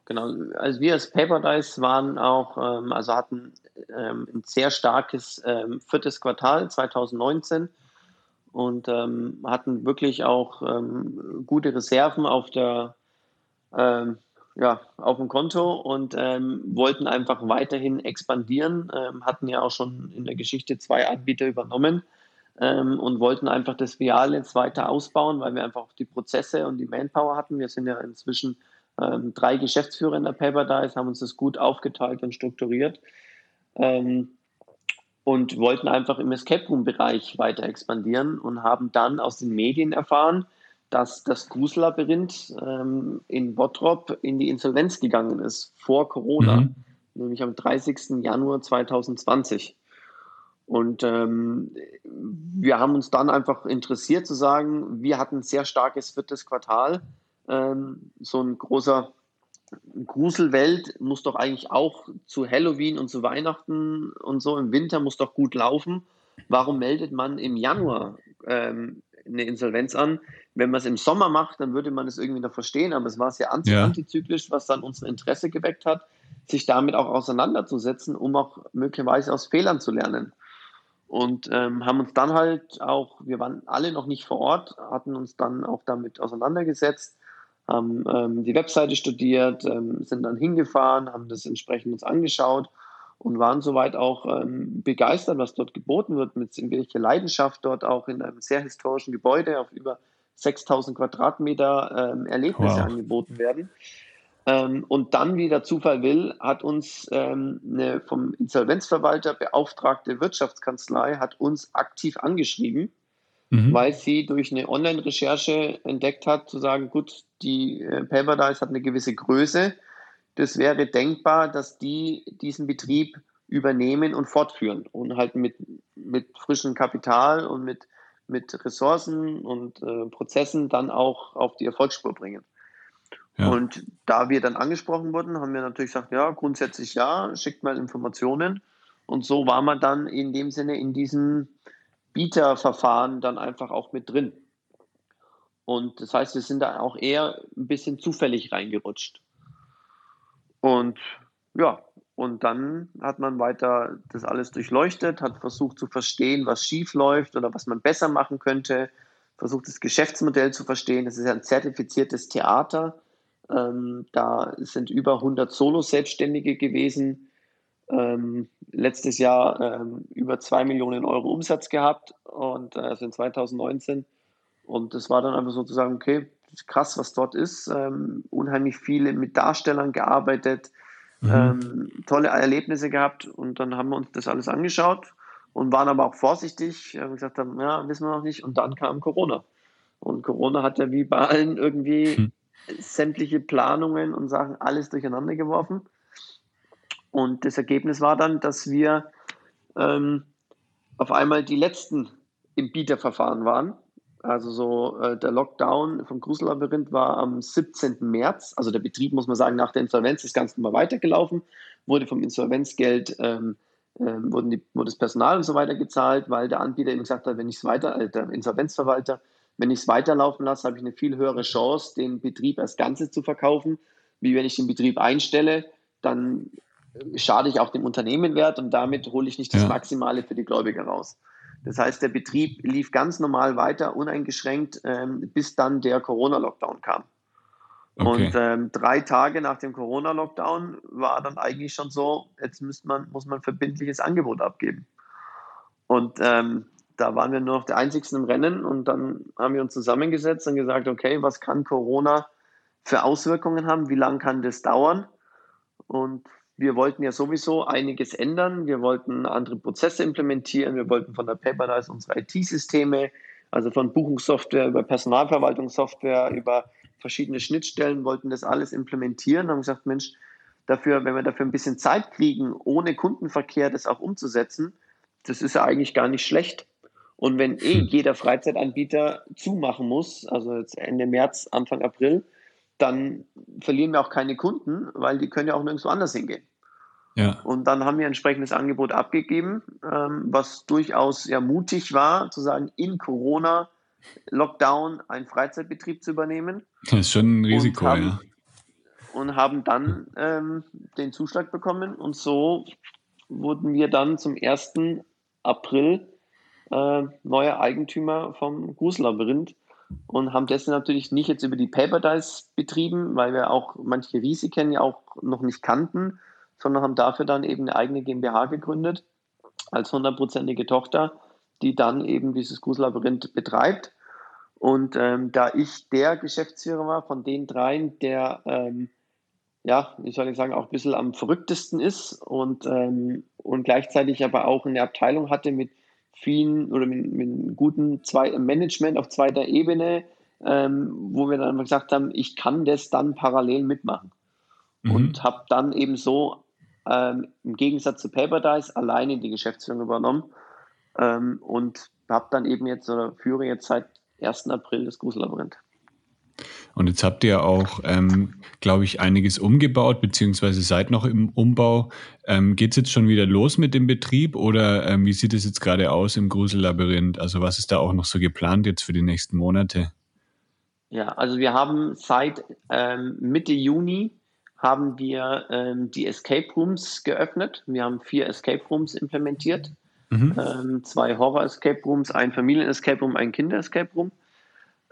Genau, also wir als Paper Dice waren auch, ähm, also hatten ähm, ein sehr starkes ähm, viertes Quartal 2019 und ähm, hatten wirklich auch ähm, gute Reserven auf der ähm, ja, auf dem Konto und ähm, wollten einfach weiterhin expandieren, ähm, hatten ja auch schon in der Geschichte zwei Anbieter übernommen ähm, und wollten einfach das Filial jetzt weiter ausbauen, weil wir einfach auch die Prozesse und die Manpower hatten. Wir sind ja inzwischen ähm, drei Geschäftsführer in der Paper haben uns das gut aufgeteilt und strukturiert ähm, und wollten einfach im Escape Room Bereich weiter expandieren und haben dann aus den Medien erfahren, dass das Grusellabyrinth ähm, in Bottrop in die Insolvenz gegangen ist, vor Corona, mhm. nämlich am 30. Januar 2020. Und ähm, wir haben uns dann einfach interessiert zu sagen, wir hatten ein sehr starkes viertes Quartal. Ähm, so ein großer Gruselwelt muss doch eigentlich auch zu Halloween und zu Weihnachten und so im Winter muss doch gut laufen. Warum meldet man im Januar ähm, eine Insolvenz an. Wenn man es im Sommer macht, dann würde man es irgendwie noch verstehen, aber es war sehr ja. antizyklisch, was dann unser Interesse geweckt hat, sich damit auch auseinanderzusetzen, um auch möglicherweise aus Fehlern zu lernen. Und ähm, haben uns dann halt auch, wir waren alle noch nicht vor Ort, hatten uns dann auch damit auseinandergesetzt, haben ähm, die Webseite studiert, ähm, sind dann hingefahren, haben das entsprechend uns angeschaut und waren soweit auch ähm, begeistert, was dort geboten wird, mit welcher Leidenschaft dort auch in einem sehr historischen Gebäude auf über 6000 Quadratmeter ähm, Erlebnisse wow. angeboten werden. Ähm, und dann, wie der Zufall will, hat uns ähm, eine vom Insolvenzverwalter beauftragte Wirtschaftskanzlei hat uns aktiv angeschrieben mhm. weil sie durch eine Online-Recherche entdeckt hat, zu sagen, gut, die äh, Paradise hat eine gewisse Größe. Das wäre denkbar, dass die diesen Betrieb übernehmen und fortführen und halt mit, mit frischem Kapital und mit, mit Ressourcen und äh, Prozessen dann auch auf die Erfolgsspur bringen. Ja. Und da wir dann angesprochen wurden, haben wir natürlich gesagt, ja, grundsätzlich ja, schickt mal Informationen. Und so war man dann in dem Sinne in diesem Bieterverfahren dann einfach auch mit drin. Und das heißt, wir sind da auch eher ein bisschen zufällig reingerutscht. Und ja, und dann hat man weiter das alles durchleuchtet, hat versucht zu verstehen, was schief läuft oder was man besser machen könnte, versucht das Geschäftsmodell zu verstehen. Das ist ja ein zertifiziertes Theater. Ähm, da sind über 100 Solo-Selbstständige gewesen. Ähm, letztes Jahr ähm, über 2 Millionen Euro Umsatz gehabt und äh, also in 2019. Und das war dann einfach sozusagen, okay, krass, was dort ist. Ähm, unheimlich viele mit Darstellern gearbeitet, mhm. ähm, tolle Erlebnisse gehabt und dann haben wir uns das alles angeschaut und waren aber auch vorsichtig, haben gesagt haben, ja, wissen wir noch nicht. Und dann kam Corona. Und Corona hat ja wie bei allen irgendwie hm. sämtliche Planungen und Sachen alles durcheinander geworfen. Und das Ergebnis war dann, dass wir ähm, auf einmal die letzten im Bieterverfahren waren. Also so äh, der Lockdown vom Grusellabyrinth war am 17. März. Also der Betrieb, muss man sagen, nach der Insolvenz ist ganz normal weitergelaufen, wurde vom Insolvenzgeld, ähm, ähm, wurden die, wurde das Personal und so weiter gezahlt, weil der Anbieter eben gesagt hat, wenn ich es weiter, äh, der Insolvenzverwalter, wenn ich es weiterlaufen lasse, habe ich eine viel höhere Chance, den Betrieb als Ganzes zu verkaufen, wie wenn ich den Betrieb einstelle, dann äh, schade ich auch dem Unternehmenwert und damit hole ich nicht das Maximale für die Gläubiger raus. Das heißt, der Betrieb lief ganz normal weiter, uneingeschränkt, ähm, bis dann der Corona-Lockdown kam. Okay. Und ähm, drei Tage nach dem Corona-Lockdown war dann eigentlich schon so, jetzt man, muss man verbindliches Angebot abgeben. Und ähm, da waren wir nur noch der Einzigsten im Rennen und dann haben wir uns zusammengesetzt und gesagt, okay, was kann Corona für Auswirkungen haben? Wie lange kann das dauern? Und wir wollten ja sowieso einiges ändern. Wir wollten andere Prozesse implementieren. Wir wollten von der Paperdice unsere IT-Systeme, also von Buchungssoftware über Personalverwaltungssoftware, über verschiedene Schnittstellen, wollten das alles implementieren. Haben gesagt, Mensch, dafür, wenn wir dafür ein bisschen Zeit kriegen, ohne Kundenverkehr das auch umzusetzen, das ist ja eigentlich gar nicht schlecht. Und wenn eh hm. jeder Freizeitanbieter zumachen muss, also jetzt Ende März, Anfang April, dann verlieren wir auch keine Kunden, weil die können ja auch nirgendwo anders hingehen. Ja. Und dann haben wir ein entsprechendes Angebot abgegeben, ähm, was durchaus ja mutig war, zu sagen, in Corona Lockdown einen Freizeitbetrieb zu übernehmen. Das ist schon ein Risiko, und haben, ja. Und haben dann ähm, den Zuschlag bekommen und so wurden wir dann zum 1. April äh, neuer Eigentümer vom Grusellabyrinth und haben das natürlich nicht jetzt über die Paper Dice betrieben, weil wir auch manche Risiken ja auch noch nicht kannten, sondern haben dafür dann eben eine eigene GmbH gegründet als hundertprozentige Tochter, die dann eben dieses Grusellabyrinth betreibt. Und ähm, da ich der Geschäftsführer war von den dreien, der, ähm, ja, wie soll ich sagen, auch ein bisschen am verrücktesten ist und, ähm, und gleichzeitig aber auch eine Abteilung hatte mit vielen oder mit, mit guten zwei, Management auf zweiter Ebene, ähm, wo wir dann gesagt haben, ich kann das dann parallel mitmachen. Mhm. Und habe dann eben so ähm, im Gegensatz zu Paperdice alleine die Geschäftsführung übernommen ähm, und habe dann eben jetzt oder führe jetzt seit 1. April das Grusellabyrinth. Und jetzt habt ihr auch, ähm, glaube ich, einiges umgebaut, beziehungsweise seid noch im Umbau. Ähm, Geht es jetzt schon wieder los mit dem Betrieb oder ähm, wie sieht es jetzt gerade aus im Grusellabyrinth? Also was ist da auch noch so geplant jetzt für die nächsten Monate? Ja, also wir haben seit ähm, Mitte Juni haben wir ähm, die Escape Rooms geöffnet. Wir haben vier Escape Rooms implementiert. Mhm. Ähm, zwei Horror Escape Rooms, ein Familien Escape Room, ein Kinder Escape Room.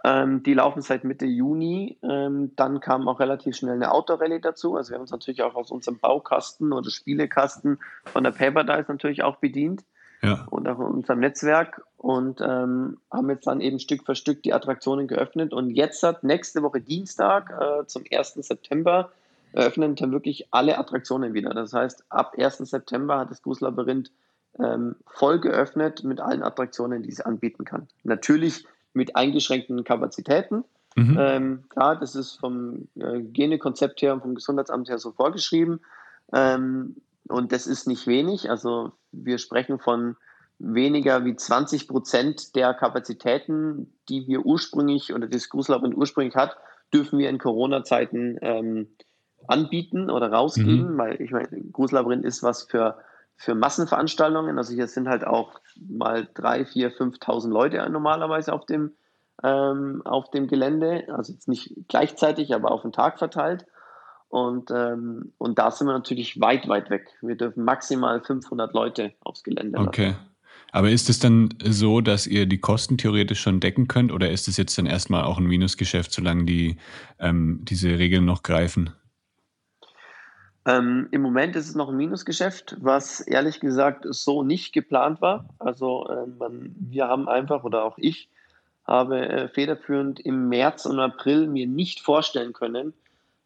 Ähm, die laufen seit Mitte Juni. Ähm, dann kam auch relativ schnell eine Autorallye dazu. Also wir haben uns natürlich auch aus unserem Baukasten oder Spielekasten von der Paper Dice natürlich auch bedient. Ja. Und auch in unserem Netzwerk und ähm, haben jetzt dann eben Stück für Stück die Attraktionen geöffnet. Und jetzt hat nächste Woche Dienstag äh, zum 1. September eröffnen dann wirklich alle Attraktionen wieder. Das heißt, ab 1. September hat das Gruslabyrinth ähm, voll geöffnet mit allen Attraktionen, die es anbieten kann. Natürlich mit eingeschränkten Kapazitäten. Mhm. Ähm, klar, das ist vom äh, Hygienekonzept her und vom Gesundheitsamt her so vorgeschrieben. Ähm, und das ist nicht wenig. Also wir sprechen von weniger wie 20 Prozent der Kapazitäten, die wir ursprünglich oder das Grußlabyrinth ursprünglich hat, dürfen wir in Corona-Zeiten ähm, anbieten oder rausgeben, mhm. weil ich meine, Grußlabyrinth ist was für, für Massenveranstaltungen. Also hier sind halt auch mal drei, vier, 5.000 Leute normalerweise auf dem, ähm, auf dem Gelände. Also jetzt nicht gleichzeitig, aber auf den Tag verteilt. Und, ähm, und da sind wir natürlich weit, weit weg. Wir dürfen maximal 500 Leute aufs Gelände. Okay. Lassen. Aber ist es dann so, dass ihr die Kosten theoretisch schon decken könnt oder ist es jetzt dann erstmal auch ein Minusgeschäft, solange die, ähm, diese Regeln noch greifen? Ähm, Im Moment ist es noch ein Minusgeschäft, was ehrlich gesagt so nicht geplant war. Also äh, man, wir haben einfach, oder auch ich, habe äh, federführend im März und April mir nicht vorstellen können,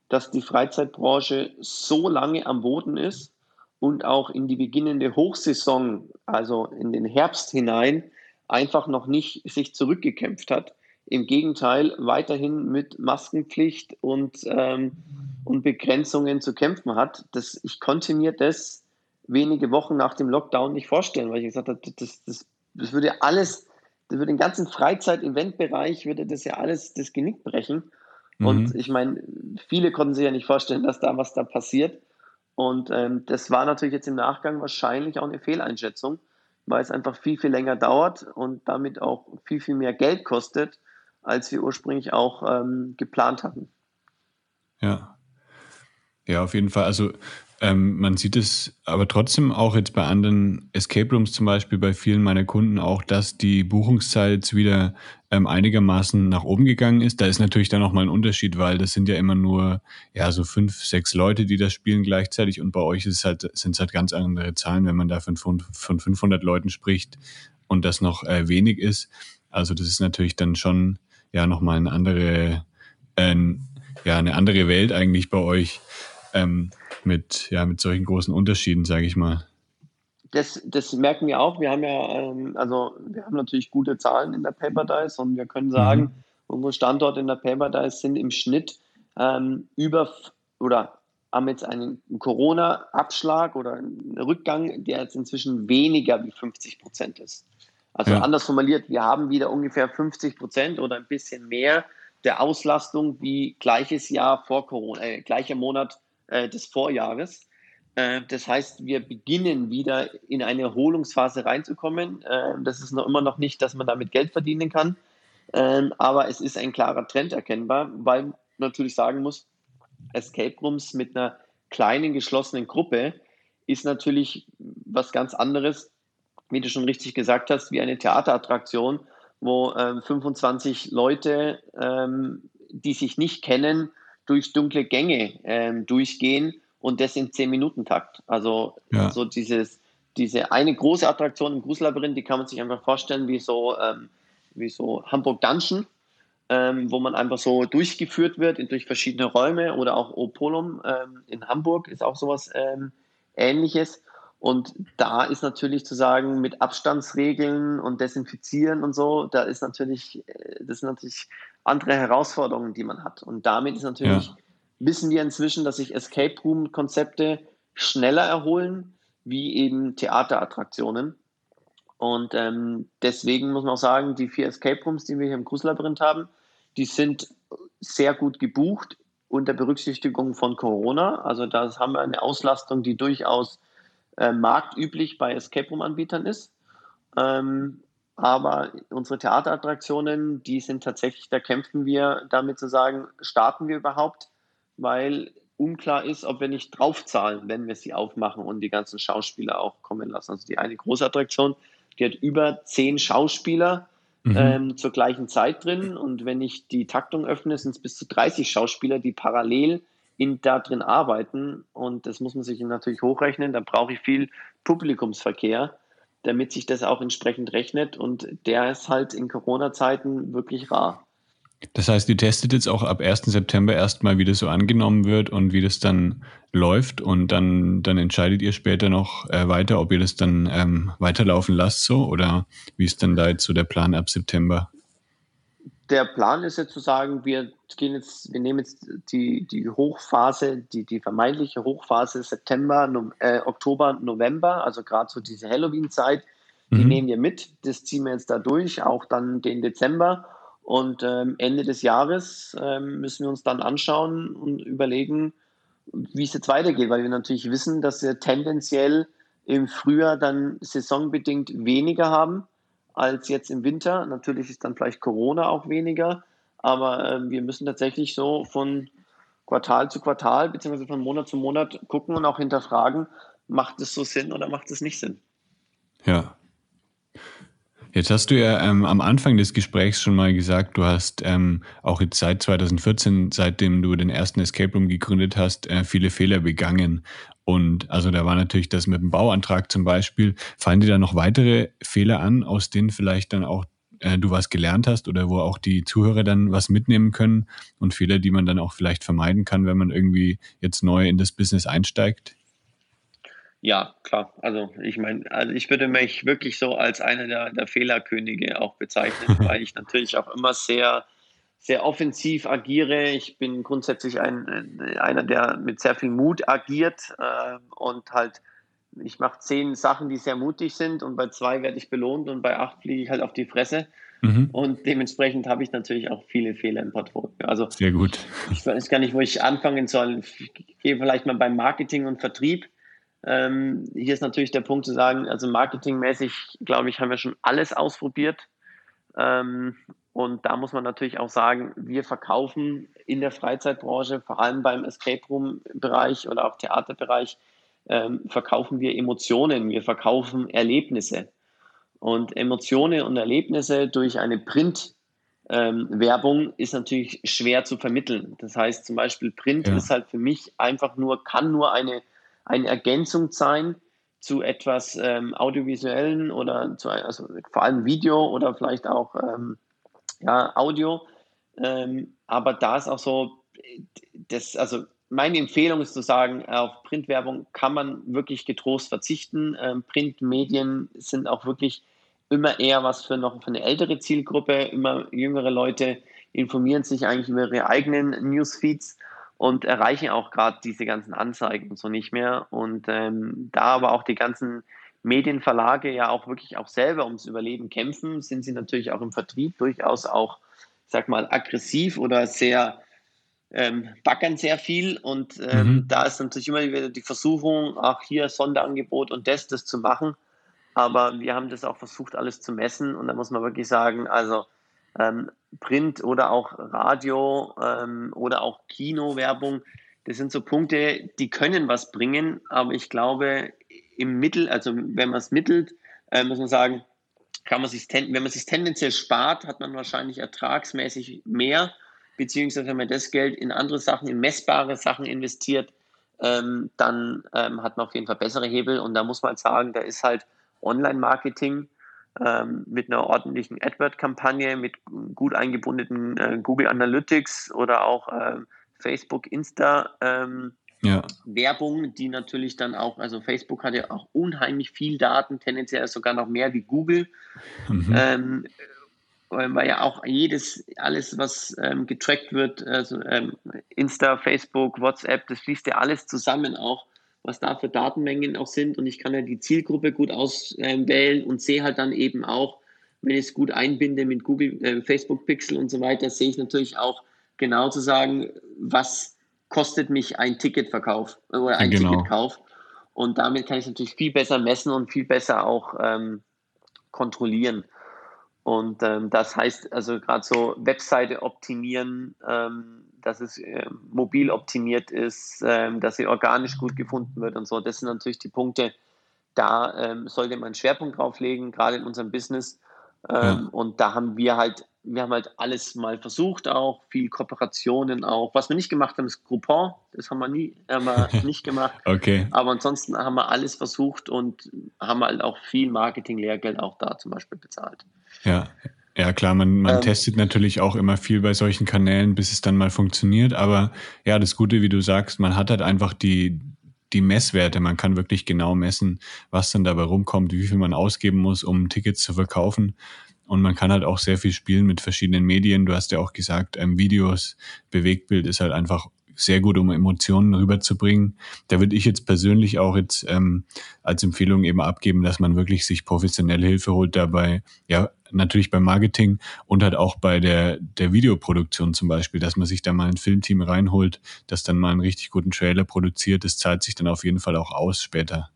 dass die Freizeitbranche so lange am Boden ist und auch in die beginnende Hochsaison, also in den Herbst hinein, einfach noch nicht sich zurückgekämpft hat. Im Gegenteil, weiterhin mit Maskenpflicht und, ähm, und Begrenzungen zu kämpfen hat. Das, ich konnte mir das wenige Wochen nach dem Lockdown nicht vorstellen, weil ich gesagt habe, das, das, das würde alles, das würde den ganzen Freizeit-Event-Bereich, würde das ja alles das Genick brechen. Mhm. Und ich meine, viele konnten sich ja nicht vorstellen, dass da was da passiert. Und ähm, das war natürlich jetzt im Nachgang wahrscheinlich auch eine Fehleinschätzung, weil es einfach viel, viel länger dauert und damit auch viel, viel mehr Geld kostet, als wir ursprünglich auch ähm, geplant hatten. Ja. Ja, auf jeden Fall. Also ähm, man sieht es aber trotzdem auch jetzt bei anderen Escape Rooms zum Beispiel, bei vielen meiner Kunden auch, dass die Buchungszeit jetzt wieder ähm, einigermaßen nach oben gegangen ist. Da ist natürlich dann noch mal ein Unterschied, weil das sind ja immer nur ja so fünf, sechs Leute, die das spielen gleichzeitig und bei euch halt, sind es halt ganz andere Zahlen, wenn man da von, von 500 Leuten spricht und das noch äh, wenig ist. Also das ist natürlich dann schon ja noch mal eine andere, äh, ja eine andere Welt eigentlich bei euch. Ähm, mit, ja, mit solchen großen Unterschieden, sage ich mal. Das, das merken wir auch. Wir haben ja, ähm, also wir haben natürlich gute Zahlen in der Paper Dice und wir können sagen, mhm. unsere Standorte in der Paper Dice sind im Schnitt ähm, über oder haben jetzt einen Corona-Abschlag oder einen Rückgang, der jetzt inzwischen weniger wie 50 Prozent ist. Also ja. anders formuliert, wir haben wieder ungefähr 50 Prozent oder ein bisschen mehr der Auslastung wie gleiches Jahr vor Corona, äh, gleicher Monat äh, des Vorjahres. Äh, das heißt, wir beginnen wieder in eine Erholungsphase reinzukommen. Äh, das ist noch immer noch nicht, dass man damit Geld verdienen kann. Ähm, aber es ist ein klarer Trend erkennbar, weil man natürlich sagen muss, Escape Rooms mit einer kleinen geschlossenen Gruppe ist natürlich was ganz anderes, wie du schon richtig gesagt hast, wie eine Theaterattraktion, wo ähm, 25 Leute, ähm, die sich nicht kennen, durch dunkle Gänge ähm, durchgehen und das in 10-Minuten-Takt. Also ja. so dieses, diese eine große Attraktion im Gruselabyrinth, die kann man sich einfach vorstellen wie so, ähm, wie so Hamburg Dungeon, ähm, wo man einfach so durchgeführt wird in, durch verschiedene Räume oder auch Opolum ähm, in Hamburg ist auch sowas ähnliches. Und da ist natürlich zu sagen, mit Abstandsregeln und Desinfizieren und so, da ist natürlich, äh, das sind natürlich andere Herausforderungen, die man hat. Und damit ist natürlich, ja. wissen wir inzwischen, dass sich Escape Room-Konzepte schneller erholen, wie eben Theaterattraktionen. Und ähm, deswegen muss man auch sagen, die vier Escape Rooms, die wir hier im Gruselabyrinth haben, die sind sehr gut gebucht unter Berücksichtigung von Corona. Also da haben wir eine Auslastung, die durchaus äh, marktüblich bei Escape Room-Anbietern ist. Ähm, aber unsere Theaterattraktionen, die sind tatsächlich, da kämpfen wir damit zu sagen, starten wir überhaupt, weil unklar ist, ob wir nicht draufzahlen, wenn wir sie aufmachen und die ganzen Schauspieler auch kommen lassen. Also die eine große Attraktion, die hat über zehn Schauspieler mhm. ähm, zur gleichen Zeit drin. Und wenn ich die Taktung öffne, sind es bis zu 30 Schauspieler, die parallel in, da drin arbeiten. Und das muss man sich natürlich hochrechnen. Da brauche ich viel Publikumsverkehr, damit sich das auch entsprechend rechnet. Und der ist halt in Corona-Zeiten wirklich rar. Das heißt, ihr testet jetzt auch ab 1. September erstmal, wie das so angenommen wird und wie das dann läuft und dann, dann entscheidet ihr später noch äh, weiter, ob ihr das dann ähm, weiterlaufen lasst so oder wie ist dann da jetzt so der Plan ab September? Der Plan ist jetzt zu sagen, wir gehen jetzt, wir nehmen jetzt die, die Hochphase, die, die vermeintliche Hochphase September, no, äh, Oktober, November, also gerade so diese Halloween-Zeit, die mhm. nehmen wir mit. Das ziehen wir jetzt da durch, auch dann den Dezember. Und ähm, Ende des Jahres ähm, müssen wir uns dann anschauen und überlegen, wie es jetzt weitergeht, weil wir natürlich wissen, dass wir tendenziell im Frühjahr dann saisonbedingt weniger haben als jetzt im Winter. Natürlich ist dann vielleicht Corona auch weniger, aber äh, wir müssen tatsächlich so von Quartal zu Quartal beziehungsweise von Monat zu Monat gucken und auch hinterfragen, macht es so Sinn oder macht es nicht Sinn? Ja, Jetzt hast du ja ähm, am Anfang des Gesprächs schon mal gesagt, du hast ähm, auch jetzt seit 2014, seitdem du den ersten Escape Room gegründet hast, äh, viele Fehler begangen. Und also da war natürlich das mit dem Bauantrag zum Beispiel. Fallen dir da noch weitere Fehler an, aus denen vielleicht dann auch äh, du was gelernt hast oder wo auch die Zuhörer dann was mitnehmen können und Fehler, die man dann auch vielleicht vermeiden kann, wenn man irgendwie jetzt neu in das Business einsteigt? Ja, klar. Also ich meine, also ich würde mich wirklich so als einer der, der Fehlerkönige auch bezeichnen, *laughs* weil ich natürlich auch immer sehr, sehr offensiv agiere. Ich bin grundsätzlich ein, einer, der mit sehr viel Mut agiert äh, und halt, ich mache zehn Sachen, die sehr mutig sind und bei zwei werde ich belohnt und bei acht fliege ich halt auf die Fresse. Mhm. Und dementsprechend habe ich natürlich auch viele Fehler im Portfolio. Also sehr gut. Ich weiß gar nicht, wo ich anfangen soll. Ich gehe vielleicht mal beim Marketing und Vertrieb. Ähm, hier ist natürlich der Punkt zu sagen, also marketingmäßig, glaube ich, haben wir schon alles ausprobiert. Ähm, und da muss man natürlich auch sagen, wir verkaufen in der Freizeitbranche, vor allem beim Escape Room-Bereich oder auch Theaterbereich, ähm, verkaufen wir Emotionen, wir verkaufen Erlebnisse. Und Emotionen und Erlebnisse durch eine Print- ähm, Werbung ist natürlich schwer zu vermitteln. Das heißt zum Beispiel Print ja. ist halt für mich einfach nur, kann nur eine eine Ergänzung sein zu etwas ähm, audiovisuellen oder zu, also vor allem Video oder vielleicht auch ähm, ja, Audio. Ähm, aber da ist auch so, das, also meine Empfehlung ist zu sagen, auf Printwerbung kann man wirklich getrost verzichten. Ähm, Printmedien sind auch wirklich immer eher was für noch für eine ältere Zielgruppe. Immer jüngere Leute informieren sich eigentlich über ihre eigenen Newsfeeds und erreichen auch gerade diese ganzen Anzeigen und so nicht mehr. Und ähm, da aber auch die ganzen Medienverlage ja auch wirklich auch selber ums Überleben kämpfen, sind sie natürlich auch im Vertrieb durchaus auch, sag mal, aggressiv oder sehr ähm, backern sehr viel und ähm, mhm. da ist natürlich immer wieder die Versuchung, ach hier Sonderangebot und das, das zu machen. Aber wir haben das auch versucht, alles zu messen und da muss man wirklich sagen, also ähm, Print oder auch Radio ähm, oder auch Kinowerbung. Das sind so Punkte, die können was bringen, aber ich glaube, im Mittel, also wenn man es mittelt, äh, muss man sagen, kann man sich, wenn man sich tendenziell spart, hat man wahrscheinlich ertragsmäßig mehr, beziehungsweise wenn man das Geld in andere Sachen, in messbare Sachen investiert, ähm, dann ähm, hat man auf jeden Fall bessere Hebel. Und da muss man halt sagen, da ist halt Online-Marketing ähm, mit einer ordentlichen AdWord-Kampagne, mit gut eingebundenen äh, Google Analytics oder auch äh, Facebook, Insta. Ähm, ja. Werbung, die natürlich dann auch, also Facebook hat ja auch unheimlich viel Daten, tendenziell sogar noch mehr wie Google. Mhm. Ähm, weil ja auch jedes, alles, was ähm, getrackt wird, also ähm, Insta, Facebook, WhatsApp, das fließt ja alles zusammen auch was da für Datenmengen auch sind und ich kann ja die Zielgruppe gut auswählen und sehe halt dann eben auch, wenn ich es gut einbinde mit Google, äh, Facebook Pixel und so weiter, sehe ich natürlich auch genau zu sagen, was kostet mich ein Ticketverkauf oder ein genau. Ticketkauf. Und damit kann ich natürlich viel besser messen und viel besser auch ähm, kontrollieren. Und ähm, das heißt also gerade so Webseite optimieren, ähm, dass es äh, mobil optimiert ist, äh, dass sie organisch gut gefunden wird und so. Das sind natürlich die Punkte, da ähm, sollte man einen Schwerpunkt drauf legen, gerade in unserem Business. Ähm, ja. Und da haben wir halt, wir haben halt alles mal versucht, auch viel Kooperationen auch. Was wir nicht gemacht haben, ist Groupon. Das haben wir nie, haben wir *laughs* nicht gemacht. okay. Aber ansonsten haben wir alles versucht und haben halt auch viel Marketing-Lehrgeld auch da zum Beispiel bezahlt. Ja, Ja, klar, man, man ähm, testet natürlich auch immer viel bei solchen Kanälen, bis es dann mal funktioniert. Aber ja, das Gute, wie du sagst, man hat halt einfach die, die Messwerte. Man kann wirklich genau messen, was dann dabei rumkommt, wie viel man ausgeben muss, um Tickets zu verkaufen. Und man kann halt auch sehr viel spielen mit verschiedenen Medien. Du hast ja auch gesagt, ähm, Videos, Bewegtbild ist halt einfach sehr gut, um Emotionen rüberzubringen. Da würde ich jetzt persönlich auch jetzt ähm, als Empfehlung eben abgeben, dass man wirklich sich professionelle Hilfe holt dabei, ja, natürlich beim Marketing und halt auch bei der, der Videoproduktion zum Beispiel, dass man sich da mal ein Filmteam reinholt, das dann mal einen richtig guten Trailer produziert. Das zahlt sich dann auf jeden Fall auch aus später.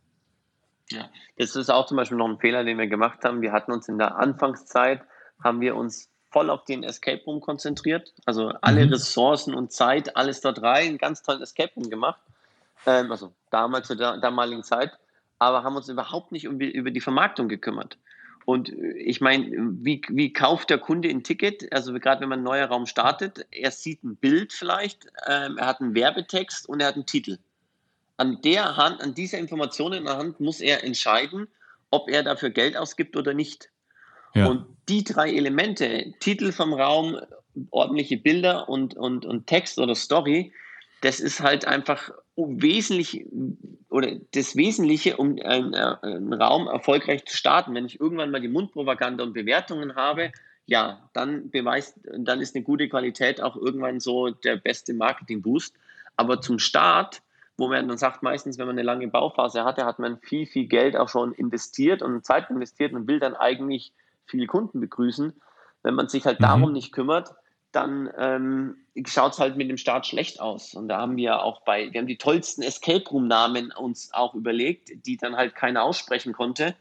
Ja, das ist auch zum Beispiel noch ein Fehler, den wir gemacht haben. Wir hatten uns in der Anfangszeit, haben wir uns voll auf den Escape Room konzentriert. Also alle mhm. Ressourcen und Zeit, alles dort rein, ganz tollen Escape Room gemacht. Ähm, also damals zu der damaligen Zeit, aber haben uns überhaupt nicht um, über die Vermarktung gekümmert. Und äh, ich meine, wie, wie kauft der Kunde ein Ticket? Also gerade wenn man einen neuen Raum startet, er sieht ein Bild vielleicht, ähm, er hat einen Werbetext und er hat einen Titel. An der Hand, an dieser Information in der Hand muss er entscheiden, ob er dafür Geld ausgibt oder nicht. Ja. Und die drei Elemente, Titel vom Raum, ordentliche Bilder und, und, und Text oder Story, das ist halt einfach wesentlich oder das Wesentliche, um einen, äh, einen, Raum erfolgreich zu starten. Wenn ich irgendwann mal die Mundpropaganda und Bewertungen habe, ja, dann beweist, dann ist eine gute Qualität auch irgendwann so der beste Marketing-Boost. Aber zum Start, wo man dann sagt, meistens, wenn man eine lange Bauphase hatte, hat man viel, viel Geld auch schon investiert und Zeit investiert und will dann eigentlich viele Kunden begrüßen. Wenn man sich halt mhm. darum nicht kümmert, dann ähm, schaut es halt mit dem Start schlecht aus. Und da haben wir auch bei, wir haben die tollsten Escape Room-Namen uns auch überlegt, die dann halt keiner aussprechen konnte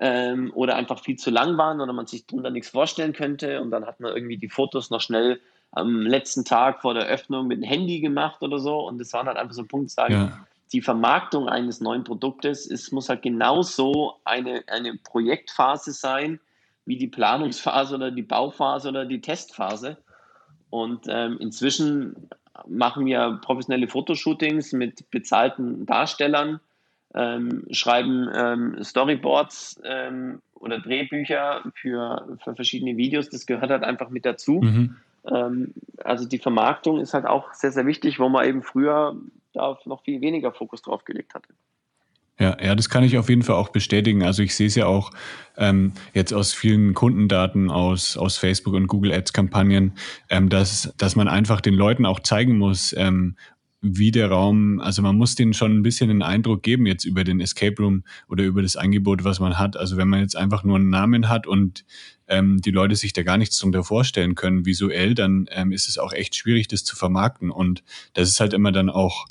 ähm, oder einfach viel zu lang waren oder man sich drunter nichts vorstellen könnte. Und dann hat man irgendwie die Fotos noch schnell am letzten Tag vor der Öffnung mit dem Handy gemacht oder so. Und das waren halt einfach so Punkte, sagen, ja. die Vermarktung eines neuen Produktes, es muss halt genauso eine, eine Projektphase sein, wie die Planungsphase oder die Bauphase oder die Testphase. Und ähm, inzwischen machen wir professionelle Fotoshootings mit bezahlten Darstellern, ähm, schreiben ähm, Storyboards ähm, oder Drehbücher für, für verschiedene Videos. Das gehört halt einfach mit dazu. Mhm. Ähm, also die Vermarktung ist halt auch sehr, sehr wichtig, wo man eben früher da noch viel weniger Fokus drauf gelegt hatte. Ja, ja, das kann ich auf jeden Fall auch bestätigen. Also ich sehe es ja auch ähm, jetzt aus vielen Kundendaten aus, aus Facebook und Google Ads Kampagnen, ähm, dass, dass man einfach den Leuten auch zeigen muss, ähm, wie der Raum, also man muss denen schon ein bisschen einen Eindruck geben jetzt über den Escape Room oder über das Angebot, was man hat. Also wenn man jetzt einfach nur einen Namen hat und ähm, die Leute sich da gar nichts drunter vorstellen können visuell, dann ähm, ist es auch echt schwierig, das zu vermarkten. Und das ist halt immer dann auch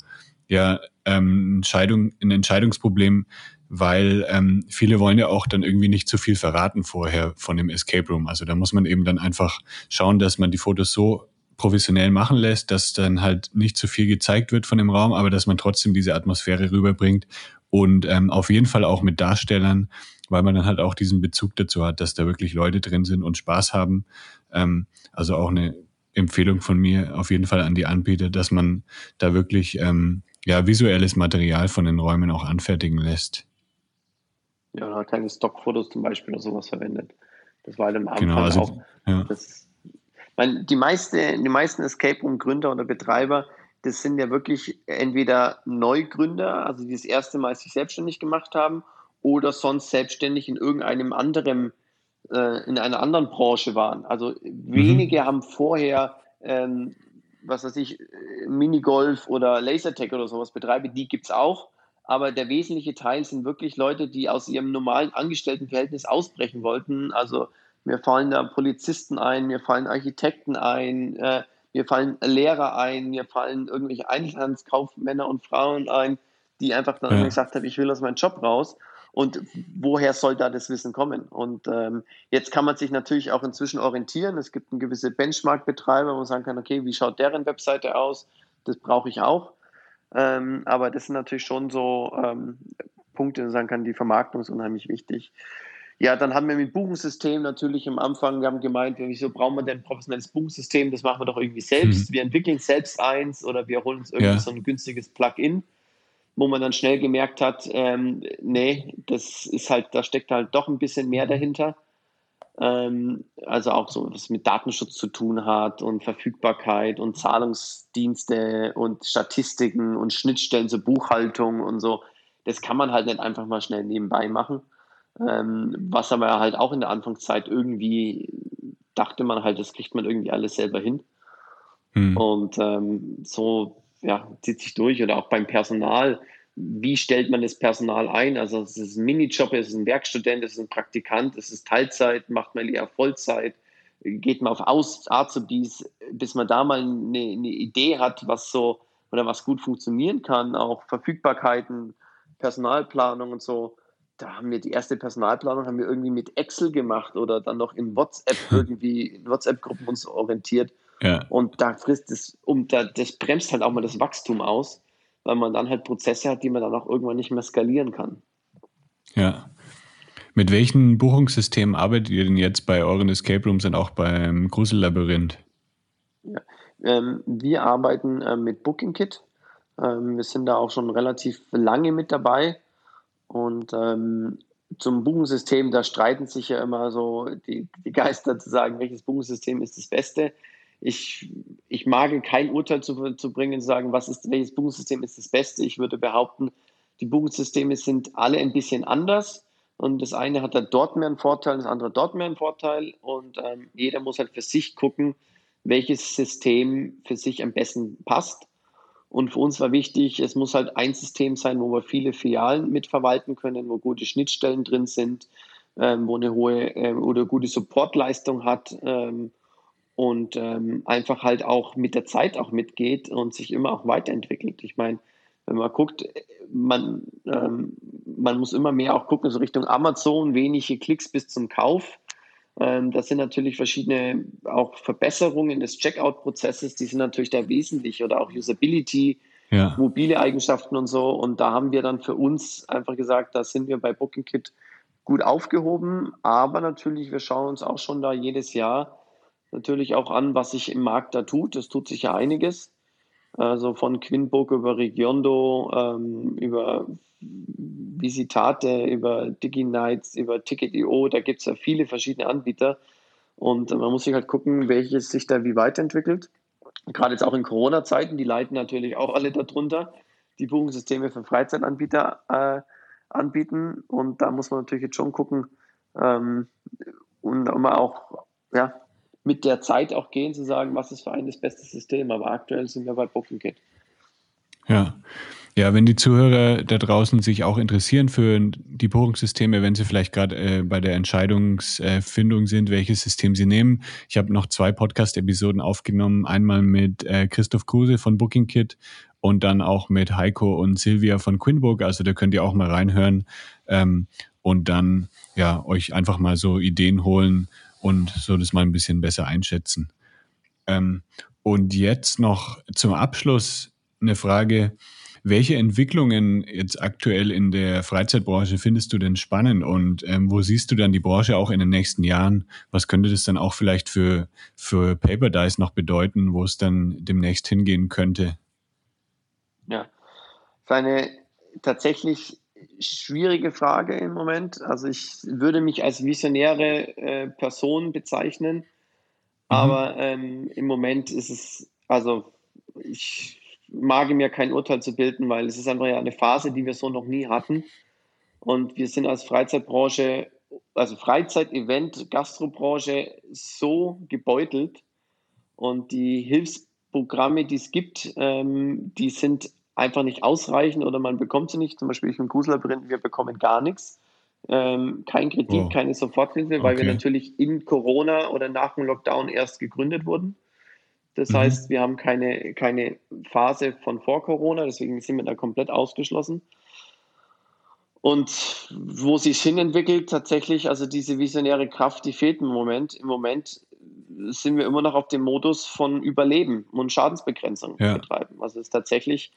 ja ähm, Entscheidung, ein Entscheidungsproblem, weil ähm, viele wollen ja auch dann irgendwie nicht zu viel verraten vorher von dem Escape Room. Also da muss man eben dann einfach schauen, dass man die Fotos so professionell machen lässt, dass dann halt nicht zu viel gezeigt wird von dem Raum, aber dass man trotzdem diese Atmosphäre rüberbringt und ähm, auf jeden Fall auch mit Darstellern, weil man dann halt auch diesen Bezug dazu hat, dass da wirklich Leute drin sind und Spaß haben. Ähm, also auch eine Empfehlung von mir auf jeden Fall an die Anbieter, dass man da wirklich ähm, ja, visuelles Material von den Räumen auch anfertigen lässt. Ja, oder kleine Stockfotos zum Beispiel oder sowas verwendet. Das war halt am Anfang genau, also, auch. Ja. Das, meine, die, meiste, die meisten Escape Room Gründer oder Betreiber, das sind ja wirklich entweder Neugründer, also die das erste Mal sich selbstständig gemacht haben, oder sonst selbstständig in irgendeinem anderen, äh, in einer anderen Branche waren. Also wenige mhm. haben vorher ähm, was weiß ich, Minigolf oder Lasertag oder sowas betreibe, die gibt es auch. Aber der wesentliche Teil sind wirklich Leute, die aus ihrem normalen Angestelltenverhältnis ausbrechen wollten. Also mir fallen da Polizisten ein, mir fallen Architekten ein, äh, mir fallen Lehrer ein, mir fallen irgendwelche Einzelhandelskaufmänner und Frauen ein, die einfach dann ja. gesagt haben, ich will aus meinem Job raus. Und woher soll da das Wissen kommen? Und ähm, jetzt kann man sich natürlich auch inzwischen orientieren. Es gibt einen gewisse Benchmark-Betreiber, wo man sagen kann, okay, wie schaut deren Webseite aus? Das brauche ich auch. Ähm, aber das sind natürlich schon so ähm, Punkte, wo man sagen kann, die Vermarktung ist unheimlich wichtig. Ja, dann haben wir mit Buchungssystem natürlich am Anfang, wir haben gemeint, wieso brauchen wir denn ein professionelles Buchungssystem? Das machen wir doch irgendwie selbst. Mhm. Wir entwickeln selbst eins oder wir holen uns irgendwie ja. so ein günstiges Plugin wo man dann schnell gemerkt hat, ähm, nee, das ist halt, da steckt halt doch ein bisschen mehr dahinter. ähm, also auch so, was mit Datenschutz zu tun hat und Verfügbarkeit und Zahlungsdienste und Statistiken und Schnittstellen zur Buchhaltung und so. Das kann man halt nicht einfach mal schnell nebenbei machen. Ähm, was aber halt auch in der Anfangszeit irgendwie dachte man halt, das kriegt man irgendwie alles selber hin. Hm. Und ähm, so ja, zieht sich durch. Oder auch beim Personal. Wie stellt man das Personal ein? Also es ist ein Minijob, es ist ein Werkstudent, es ist ein Praktikant, es ist Teilzeit, macht man eher Vollzeit, geht man auf Aus Azubis, bis man da mal eine, eine Idee hat, was so oder was gut funktionieren kann, auch Verfügbarkeiten, Personalplanung und so da haben wir die erste Personalplanung haben wir irgendwie mit Excel gemacht oder dann noch in WhatsApp *laughs* irgendwie in WhatsApp-Gruppen uns orientiert. Ja. Und da frisst es, um da, das bremst halt auch mal das Wachstum aus, weil man dann halt Prozesse hat, die man dann auch irgendwann nicht mehr skalieren kann. Ja. Mit welchen Buchungssystemen arbeitet ihr denn jetzt bei euren Escape Rooms und auch beim Grusellabyrinth? Ja. Ähm, wir arbeiten äh, mit BookingKit. Ähm, wir sind da auch schon relativ lange mit dabei. Und ähm, zum Buchungssystem, da streiten sich ja immer so die, die Geister zu sagen, welches Buchungssystem ist das Beste. Ich, ich mag kein Urteil zu, zu bringen, zu sagen, was ist, welches Buchungssystem ist das Beste. Ich würde behaupten, die Buchungssysteme sind alle ein bisschen anders. Und das eine hat da dort mehr einen Vorteil, das andere dort mehr einen Vorteil. Und ähm, jeder muss halt für sich gucken, welches System für sich am besten passt. Und für uns war wichtig, es muss halt ein System sein, wo wir viele Filialen mitverwalten können, wo gute Schnittstellen drin sind, ähm, wo eine hohe ähm, oder gute Supportleistung hat ähm, und ähm, einfach halt auch mit der Zeit auch mitgeht und sich immer auch weiterentwickelt. Ich meine, wenn man guckt, man, ähm, man muss immer mehr auch gucken, so Richtung Amazon, wenige Klicks bis zum Kauf. Ähm, das sind natürlich verschiedene auch Verbesserungen des Checkout-Prozesses, die sind natürlich da wesentlich oder auch Usability, ja. mobile Eigenschaften und so. Und da haben wir dann für uns einfach gesagt, da sind wir bei BookingKit gut aufgehoben. Aber natürlich, wir schauen uns auch schon da jedes Jahr natürlich auch an, was sich im Markt da tut. Es tut sich ja einiges. Also von Quinbook über Regiondo, ähm, über Visitate, über DigiNights, über Ticket.io, da gibt es ja viele verschiedene Anbieter. Und man muss sich halt gucken, welches sich da wie weiterentwickelt. Gerade jetzt auch in Corona-Zeiten, die leiden natürlich auch alle darunter, die Buchungssysteme für Freizeitanbieter äh, anbieten. Und da muss man natürlich jetzt schon gucken ähm, und immer auch ja, mit der Zeit auch gehen, zu sagen, was ist für einen das beste System. Aber aktuell sind wir bei BookingKit. Ja. Ja, wenn die Zuhörer da draußen sich auch interessieren für die Buchungssysteme, wenn sie vielleicht gerade äh, bei der Entscheidungsfindung sind, welches System sie nehmen. Ich habe noch zwei Podcast-Episoden aufgenommen, einmal mit äh, Christoph Kruse von BookingKit und dann auch mit Heiko und Silvia von Quinbook. Also da könnt ihr auch mal reinhören ähm, und dann ja euch einfach mal so Ideen holen und so das mal ein bisschen besser einschätzen. Ähm, und jetzt noch zum Abschluss eine Frage. Welche Entwicklungen jetzt aktuell in der Freizeitbranche findest du denn spannend und ähm, wo siehst du dann die Branche auch in den nächsten Jahren? Was könnte das dann auch vielleicht für, für Paper Dice noch bedeuten, wo es dann demnächst hingehen könnte? Ja, ist eine tatsächlich schwierige Frage im Moment. Also ich würde mich als visionäre äh, Person bezeichnen, mhm. aber ähm, im Moment ist es, also ich mag mir kein Urteil zu bilden, weil es ist einfach ja eine Phase, die wir so noch nie hatten. Und wir sind als Freizeitbranche, also Freizeit-Event, Gastrobranche so gebeutelt. Und die Hilfsprogramme, die es gibt, ähm, die sind einfach nicht ausreichend oder man bekommt sie nicht. Zum Beispiel ich im Gruselabyrinth, wir bekommen gar nichts. Ähm, kein Kredit, oh. keine Soforthilfe, weil okay. wir natürlich in Corona oder nach dem Lockdown erst gegründet wurden. Das mhm. heißt, wir haben keine, keine Phase von vor Corona, deswegen sind wir da komplett ausgeschlossen. Und wo sich hin entwickelt, tatsächlich, also diese visionäre Kraft, die fehlt im Moment. Im Moment sind wir immer noch auf dem Modus von Überleben und Schadensbegrenzung ja. betreiben. Also es ist tatsächlich,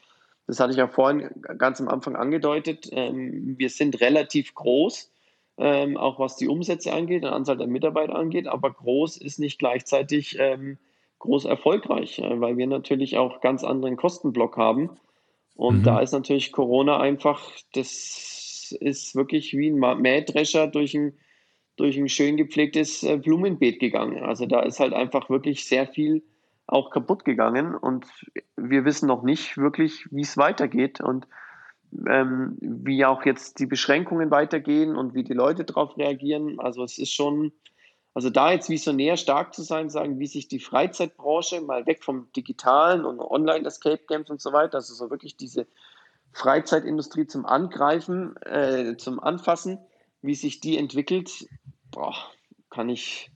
das hatte ich ja vorhin ganz am Anfang angedeutet, ähm, wir sind relativ groß, ähm, auch was die Umsätze angeht, die Anzahl der Mitarbeiter angeht, aber groß ist nicht gleichzeitig ähm, groß erfolgreich, äh, weil wir natürlich auch ganz anderen Kostenblock haben. Und mhm. da ist natürlich Corona einfach, das ist wirklich wie ein Mähdrescher durch ein, durch ein schön gepflegtes äh, Blumenbeet gegangen. Also da ist halt einfach wirklich sehr viel auch kaputt gegangen und wir wissen noch nicht wirklich, wie es weitergeht und ähm, wie auch jetzt die Beschränkungen weitergehen und wie die Leute darauf reagieren. Also es ist schon, also da jetzt visionär stark zu sein, sagen, wie sich die Freizeitbranche mal weg vom Digitalen und Online-Escape Games und so weiter, also so wirklich diese Freizeitindustrie zum Angreifen, äh, zum Anfassen, wie sich die entwickelt, boah, kann ich,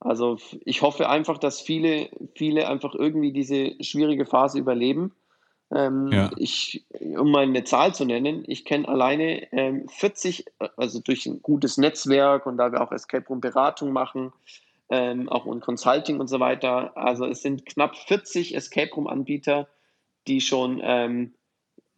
also ich hoffe einfach, dass viele, viele einfach irgendwie diese schwierige Phase überleben. Ähm, ja. ich, um mal eine Zahl zu nennen, ich kenne alleine ähm, 40, also durch ein gutes Netzwerk und da wir auch Escape Room Beratung machen, ähm, auch und Consulting und so weiter. Also es sind knapp 40 Escape Room Anbieter, die schon ähm,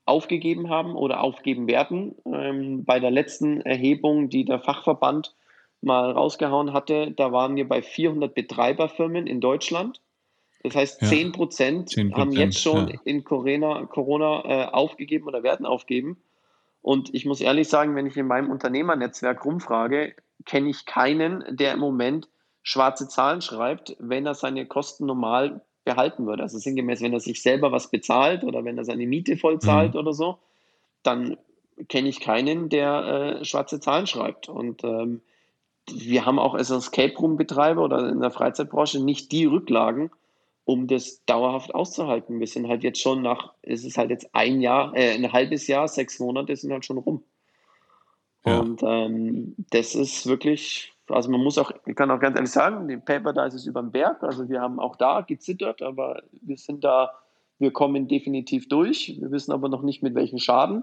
aufgegeben haben oder aufgeben werden. Ähm, bei der letzten Erhebung, die der Fachverband mal rausgehauen hatte, da waren wir bei 400 Betreiberfirmen in Deutschland. Das heißt, ja, 10 Prozent haben jetzt schon ja. in Corona, Corona äh, aufgegeben oder werden aufgeben. Und ich muss ehrlich sagen, wenn ich in meinem Unternehmernetzwerk rumfrage, kenne ich keinen, der im Moment schwarze Zahlen schreibt, wenn er seine Kosten normal behalten würde. Also sinngemäß, wenn er sich selber was bezahlt oder wenn er seine Miete voll zahlt mhm. oder so, dann kenne ich keinen, der äh, schwarze Zahlen schreibt. Und ähm, wir haben auch als Escape Room Betreiber oder in der Freizeitbranche nicht die Rücklagen, um das dauerhaft auszuhalten. Wir sind halt jetzt schon nach, es ist halt jetzt ein Jahr, äh, ein halbes Jahr, sechs Monate sind halt schon rum. Ja. Und ähm, das ist wirklich, also man muss auch, ich kann auch ganz ehrlich sagen, die Paper da ist es über den Berg. Also wir haben auch da gezittert, aber wir sind da, wir kommen definitiv durch. Wir wissen aber noch nicht mit welchen Schaden.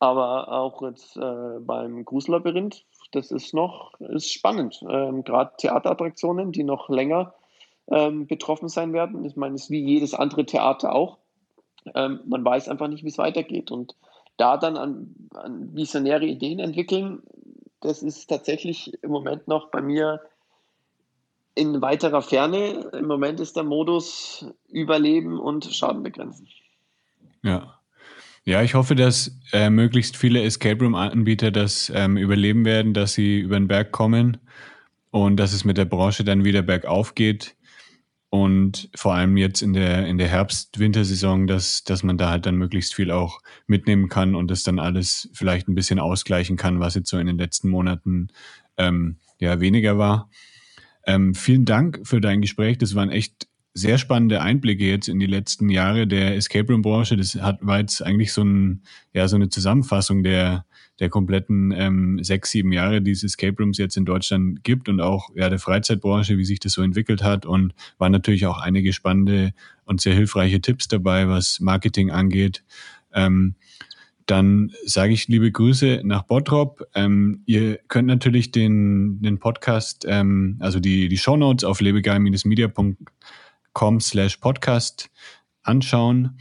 Aber auch jetzt äh, beim Grusellabyrinth das ist noch ist spannend. Ähm, Gerade Theaterattraktionen, die noch länger ähm, betroffen sein werden. Ich meine, es ist wie jedes andere Theater auch. Ähm, man weiß einfach nicht, wie es weitergeht. Und da dann an, an visionäre Ideen entwickeln, das ist tatsächlich im Moment noch bei mir in weiterer Ferne. Im Moment ist der Modus Überleben und Schaden begrenzen. Ja. Ja, ich hoffe, dass äh, möglichst viele Escape Room-Anbieter das ähm, überleben werden, dass sie über den Berg kommen und dass es mit der Branche dann wieder bergauf geht. Und vor allem jetzt in der, in der Herbst-Wintersaison, dass, dass man da halt dann möglichst viel auch mitnehmen kann und das dann alles vielleicht ein bisschen ausgleichen kann, was jetzt so in den letzten Monaten ähm, ja weniger war. Ähm, vielen Dank für dein Gespräch. Das waren echt sehr spannende Einblicke jetzt in die letzten Jahre der Escape Room Branche. Das hat, war jetzt eigentlich so ein, ja, so eine Zusammenfassung der, der kompletten ähm, sechs, sieben Jahre, die es Escape Rooms jetzt in Deutschland gibt und auch ja der Freizeitbranche, wie sich das so entwickelt hat und waren natürlich auch einige spannende und sehr hilfreiche Tipps dabei, was Marketing angeht. Ähm, dann sage ich liebe Grüße nach Bottrop. Ähm, ihr könnt natürlich den, den Podcast, ähm, also die, die Show Notes auf lebegeil-media.com com slash podcast anschauen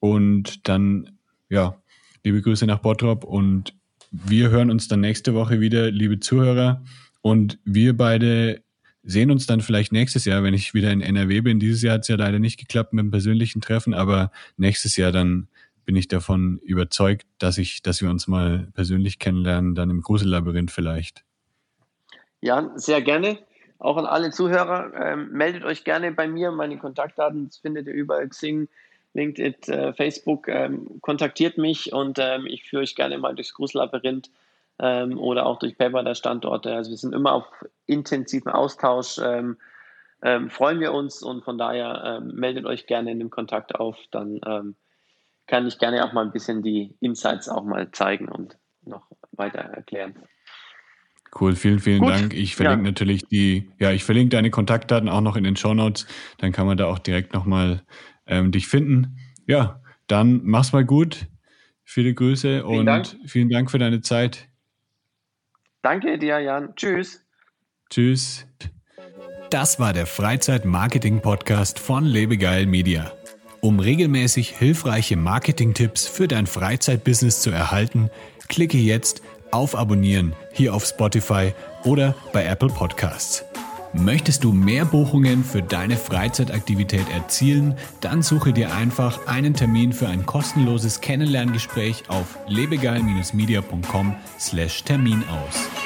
und dann, ja, liebe Grüße nach Bottrop und wir hören uns dann nächste Woche wieder, liebe Zuhörer und wir beide sehen uns dann vielleicht nächstes Jahr, wenn ich wieder in NRW bin. Dieses Jahr hat es ja leider nicht geklappt mit dem persönlichen Treffen, aber nächstes Jahr dann bin ich davon überzeugt, dass ich, dass wir uns mal persönlich kennenlernen, dann im Grusellabyrinth vielleicht. Ja, sehr gerne auch an alle Zuhörer, ähm, meldet euch gerne bei mir. Meine Kontaktdaten findet ihr überall Xing, LinkedIn, äh, Facebook. Ähm, kontaktiert mich und ähm, ich führe euch gerne mal durchs Grußlabyrinth ähm, oder auch durch Paper der Standorte. Also wir sind immer auf intensiven Austausch. Ähm, ähm, freuen wir uns und von daher meldet euch gerne in dem Kontakt auf. Dann kann ich gerne auch mal ein bisschen die Insights auch mal zeigen und noch weiter erklären. Cool, vielen, vielen Gut. Dank. Ich verlinke ja. natürlich die, ja, ich verlinke deine Kontaktdaten auch noch in den Show Notes. Dann kann man da auch direkt nochmal ähm, dich finden. Ja, dann mach's mal gut. Viele Grüße vielen und Dank. vielen Dank für deine Zeit. Danke dir, Jan. Tschüss. Tschüss. Das war der Freizeit-Marketing-Podcast von Lebegeil Media. Um regelmäßig hilfreiche Marketing-Tipps für dein Freizeitbusiness zu erhalten, klicke jetzt auf Abonnieren hier auf Spotify oder bei Apple Podcasts. Möchtest du mehr Buchungen für deine Freizeitaktivität erzielen? Dann suche dir einfach einen Termin für ein kostenloses Kennenlerngespräch auf lebegeil-media.com/termin aus.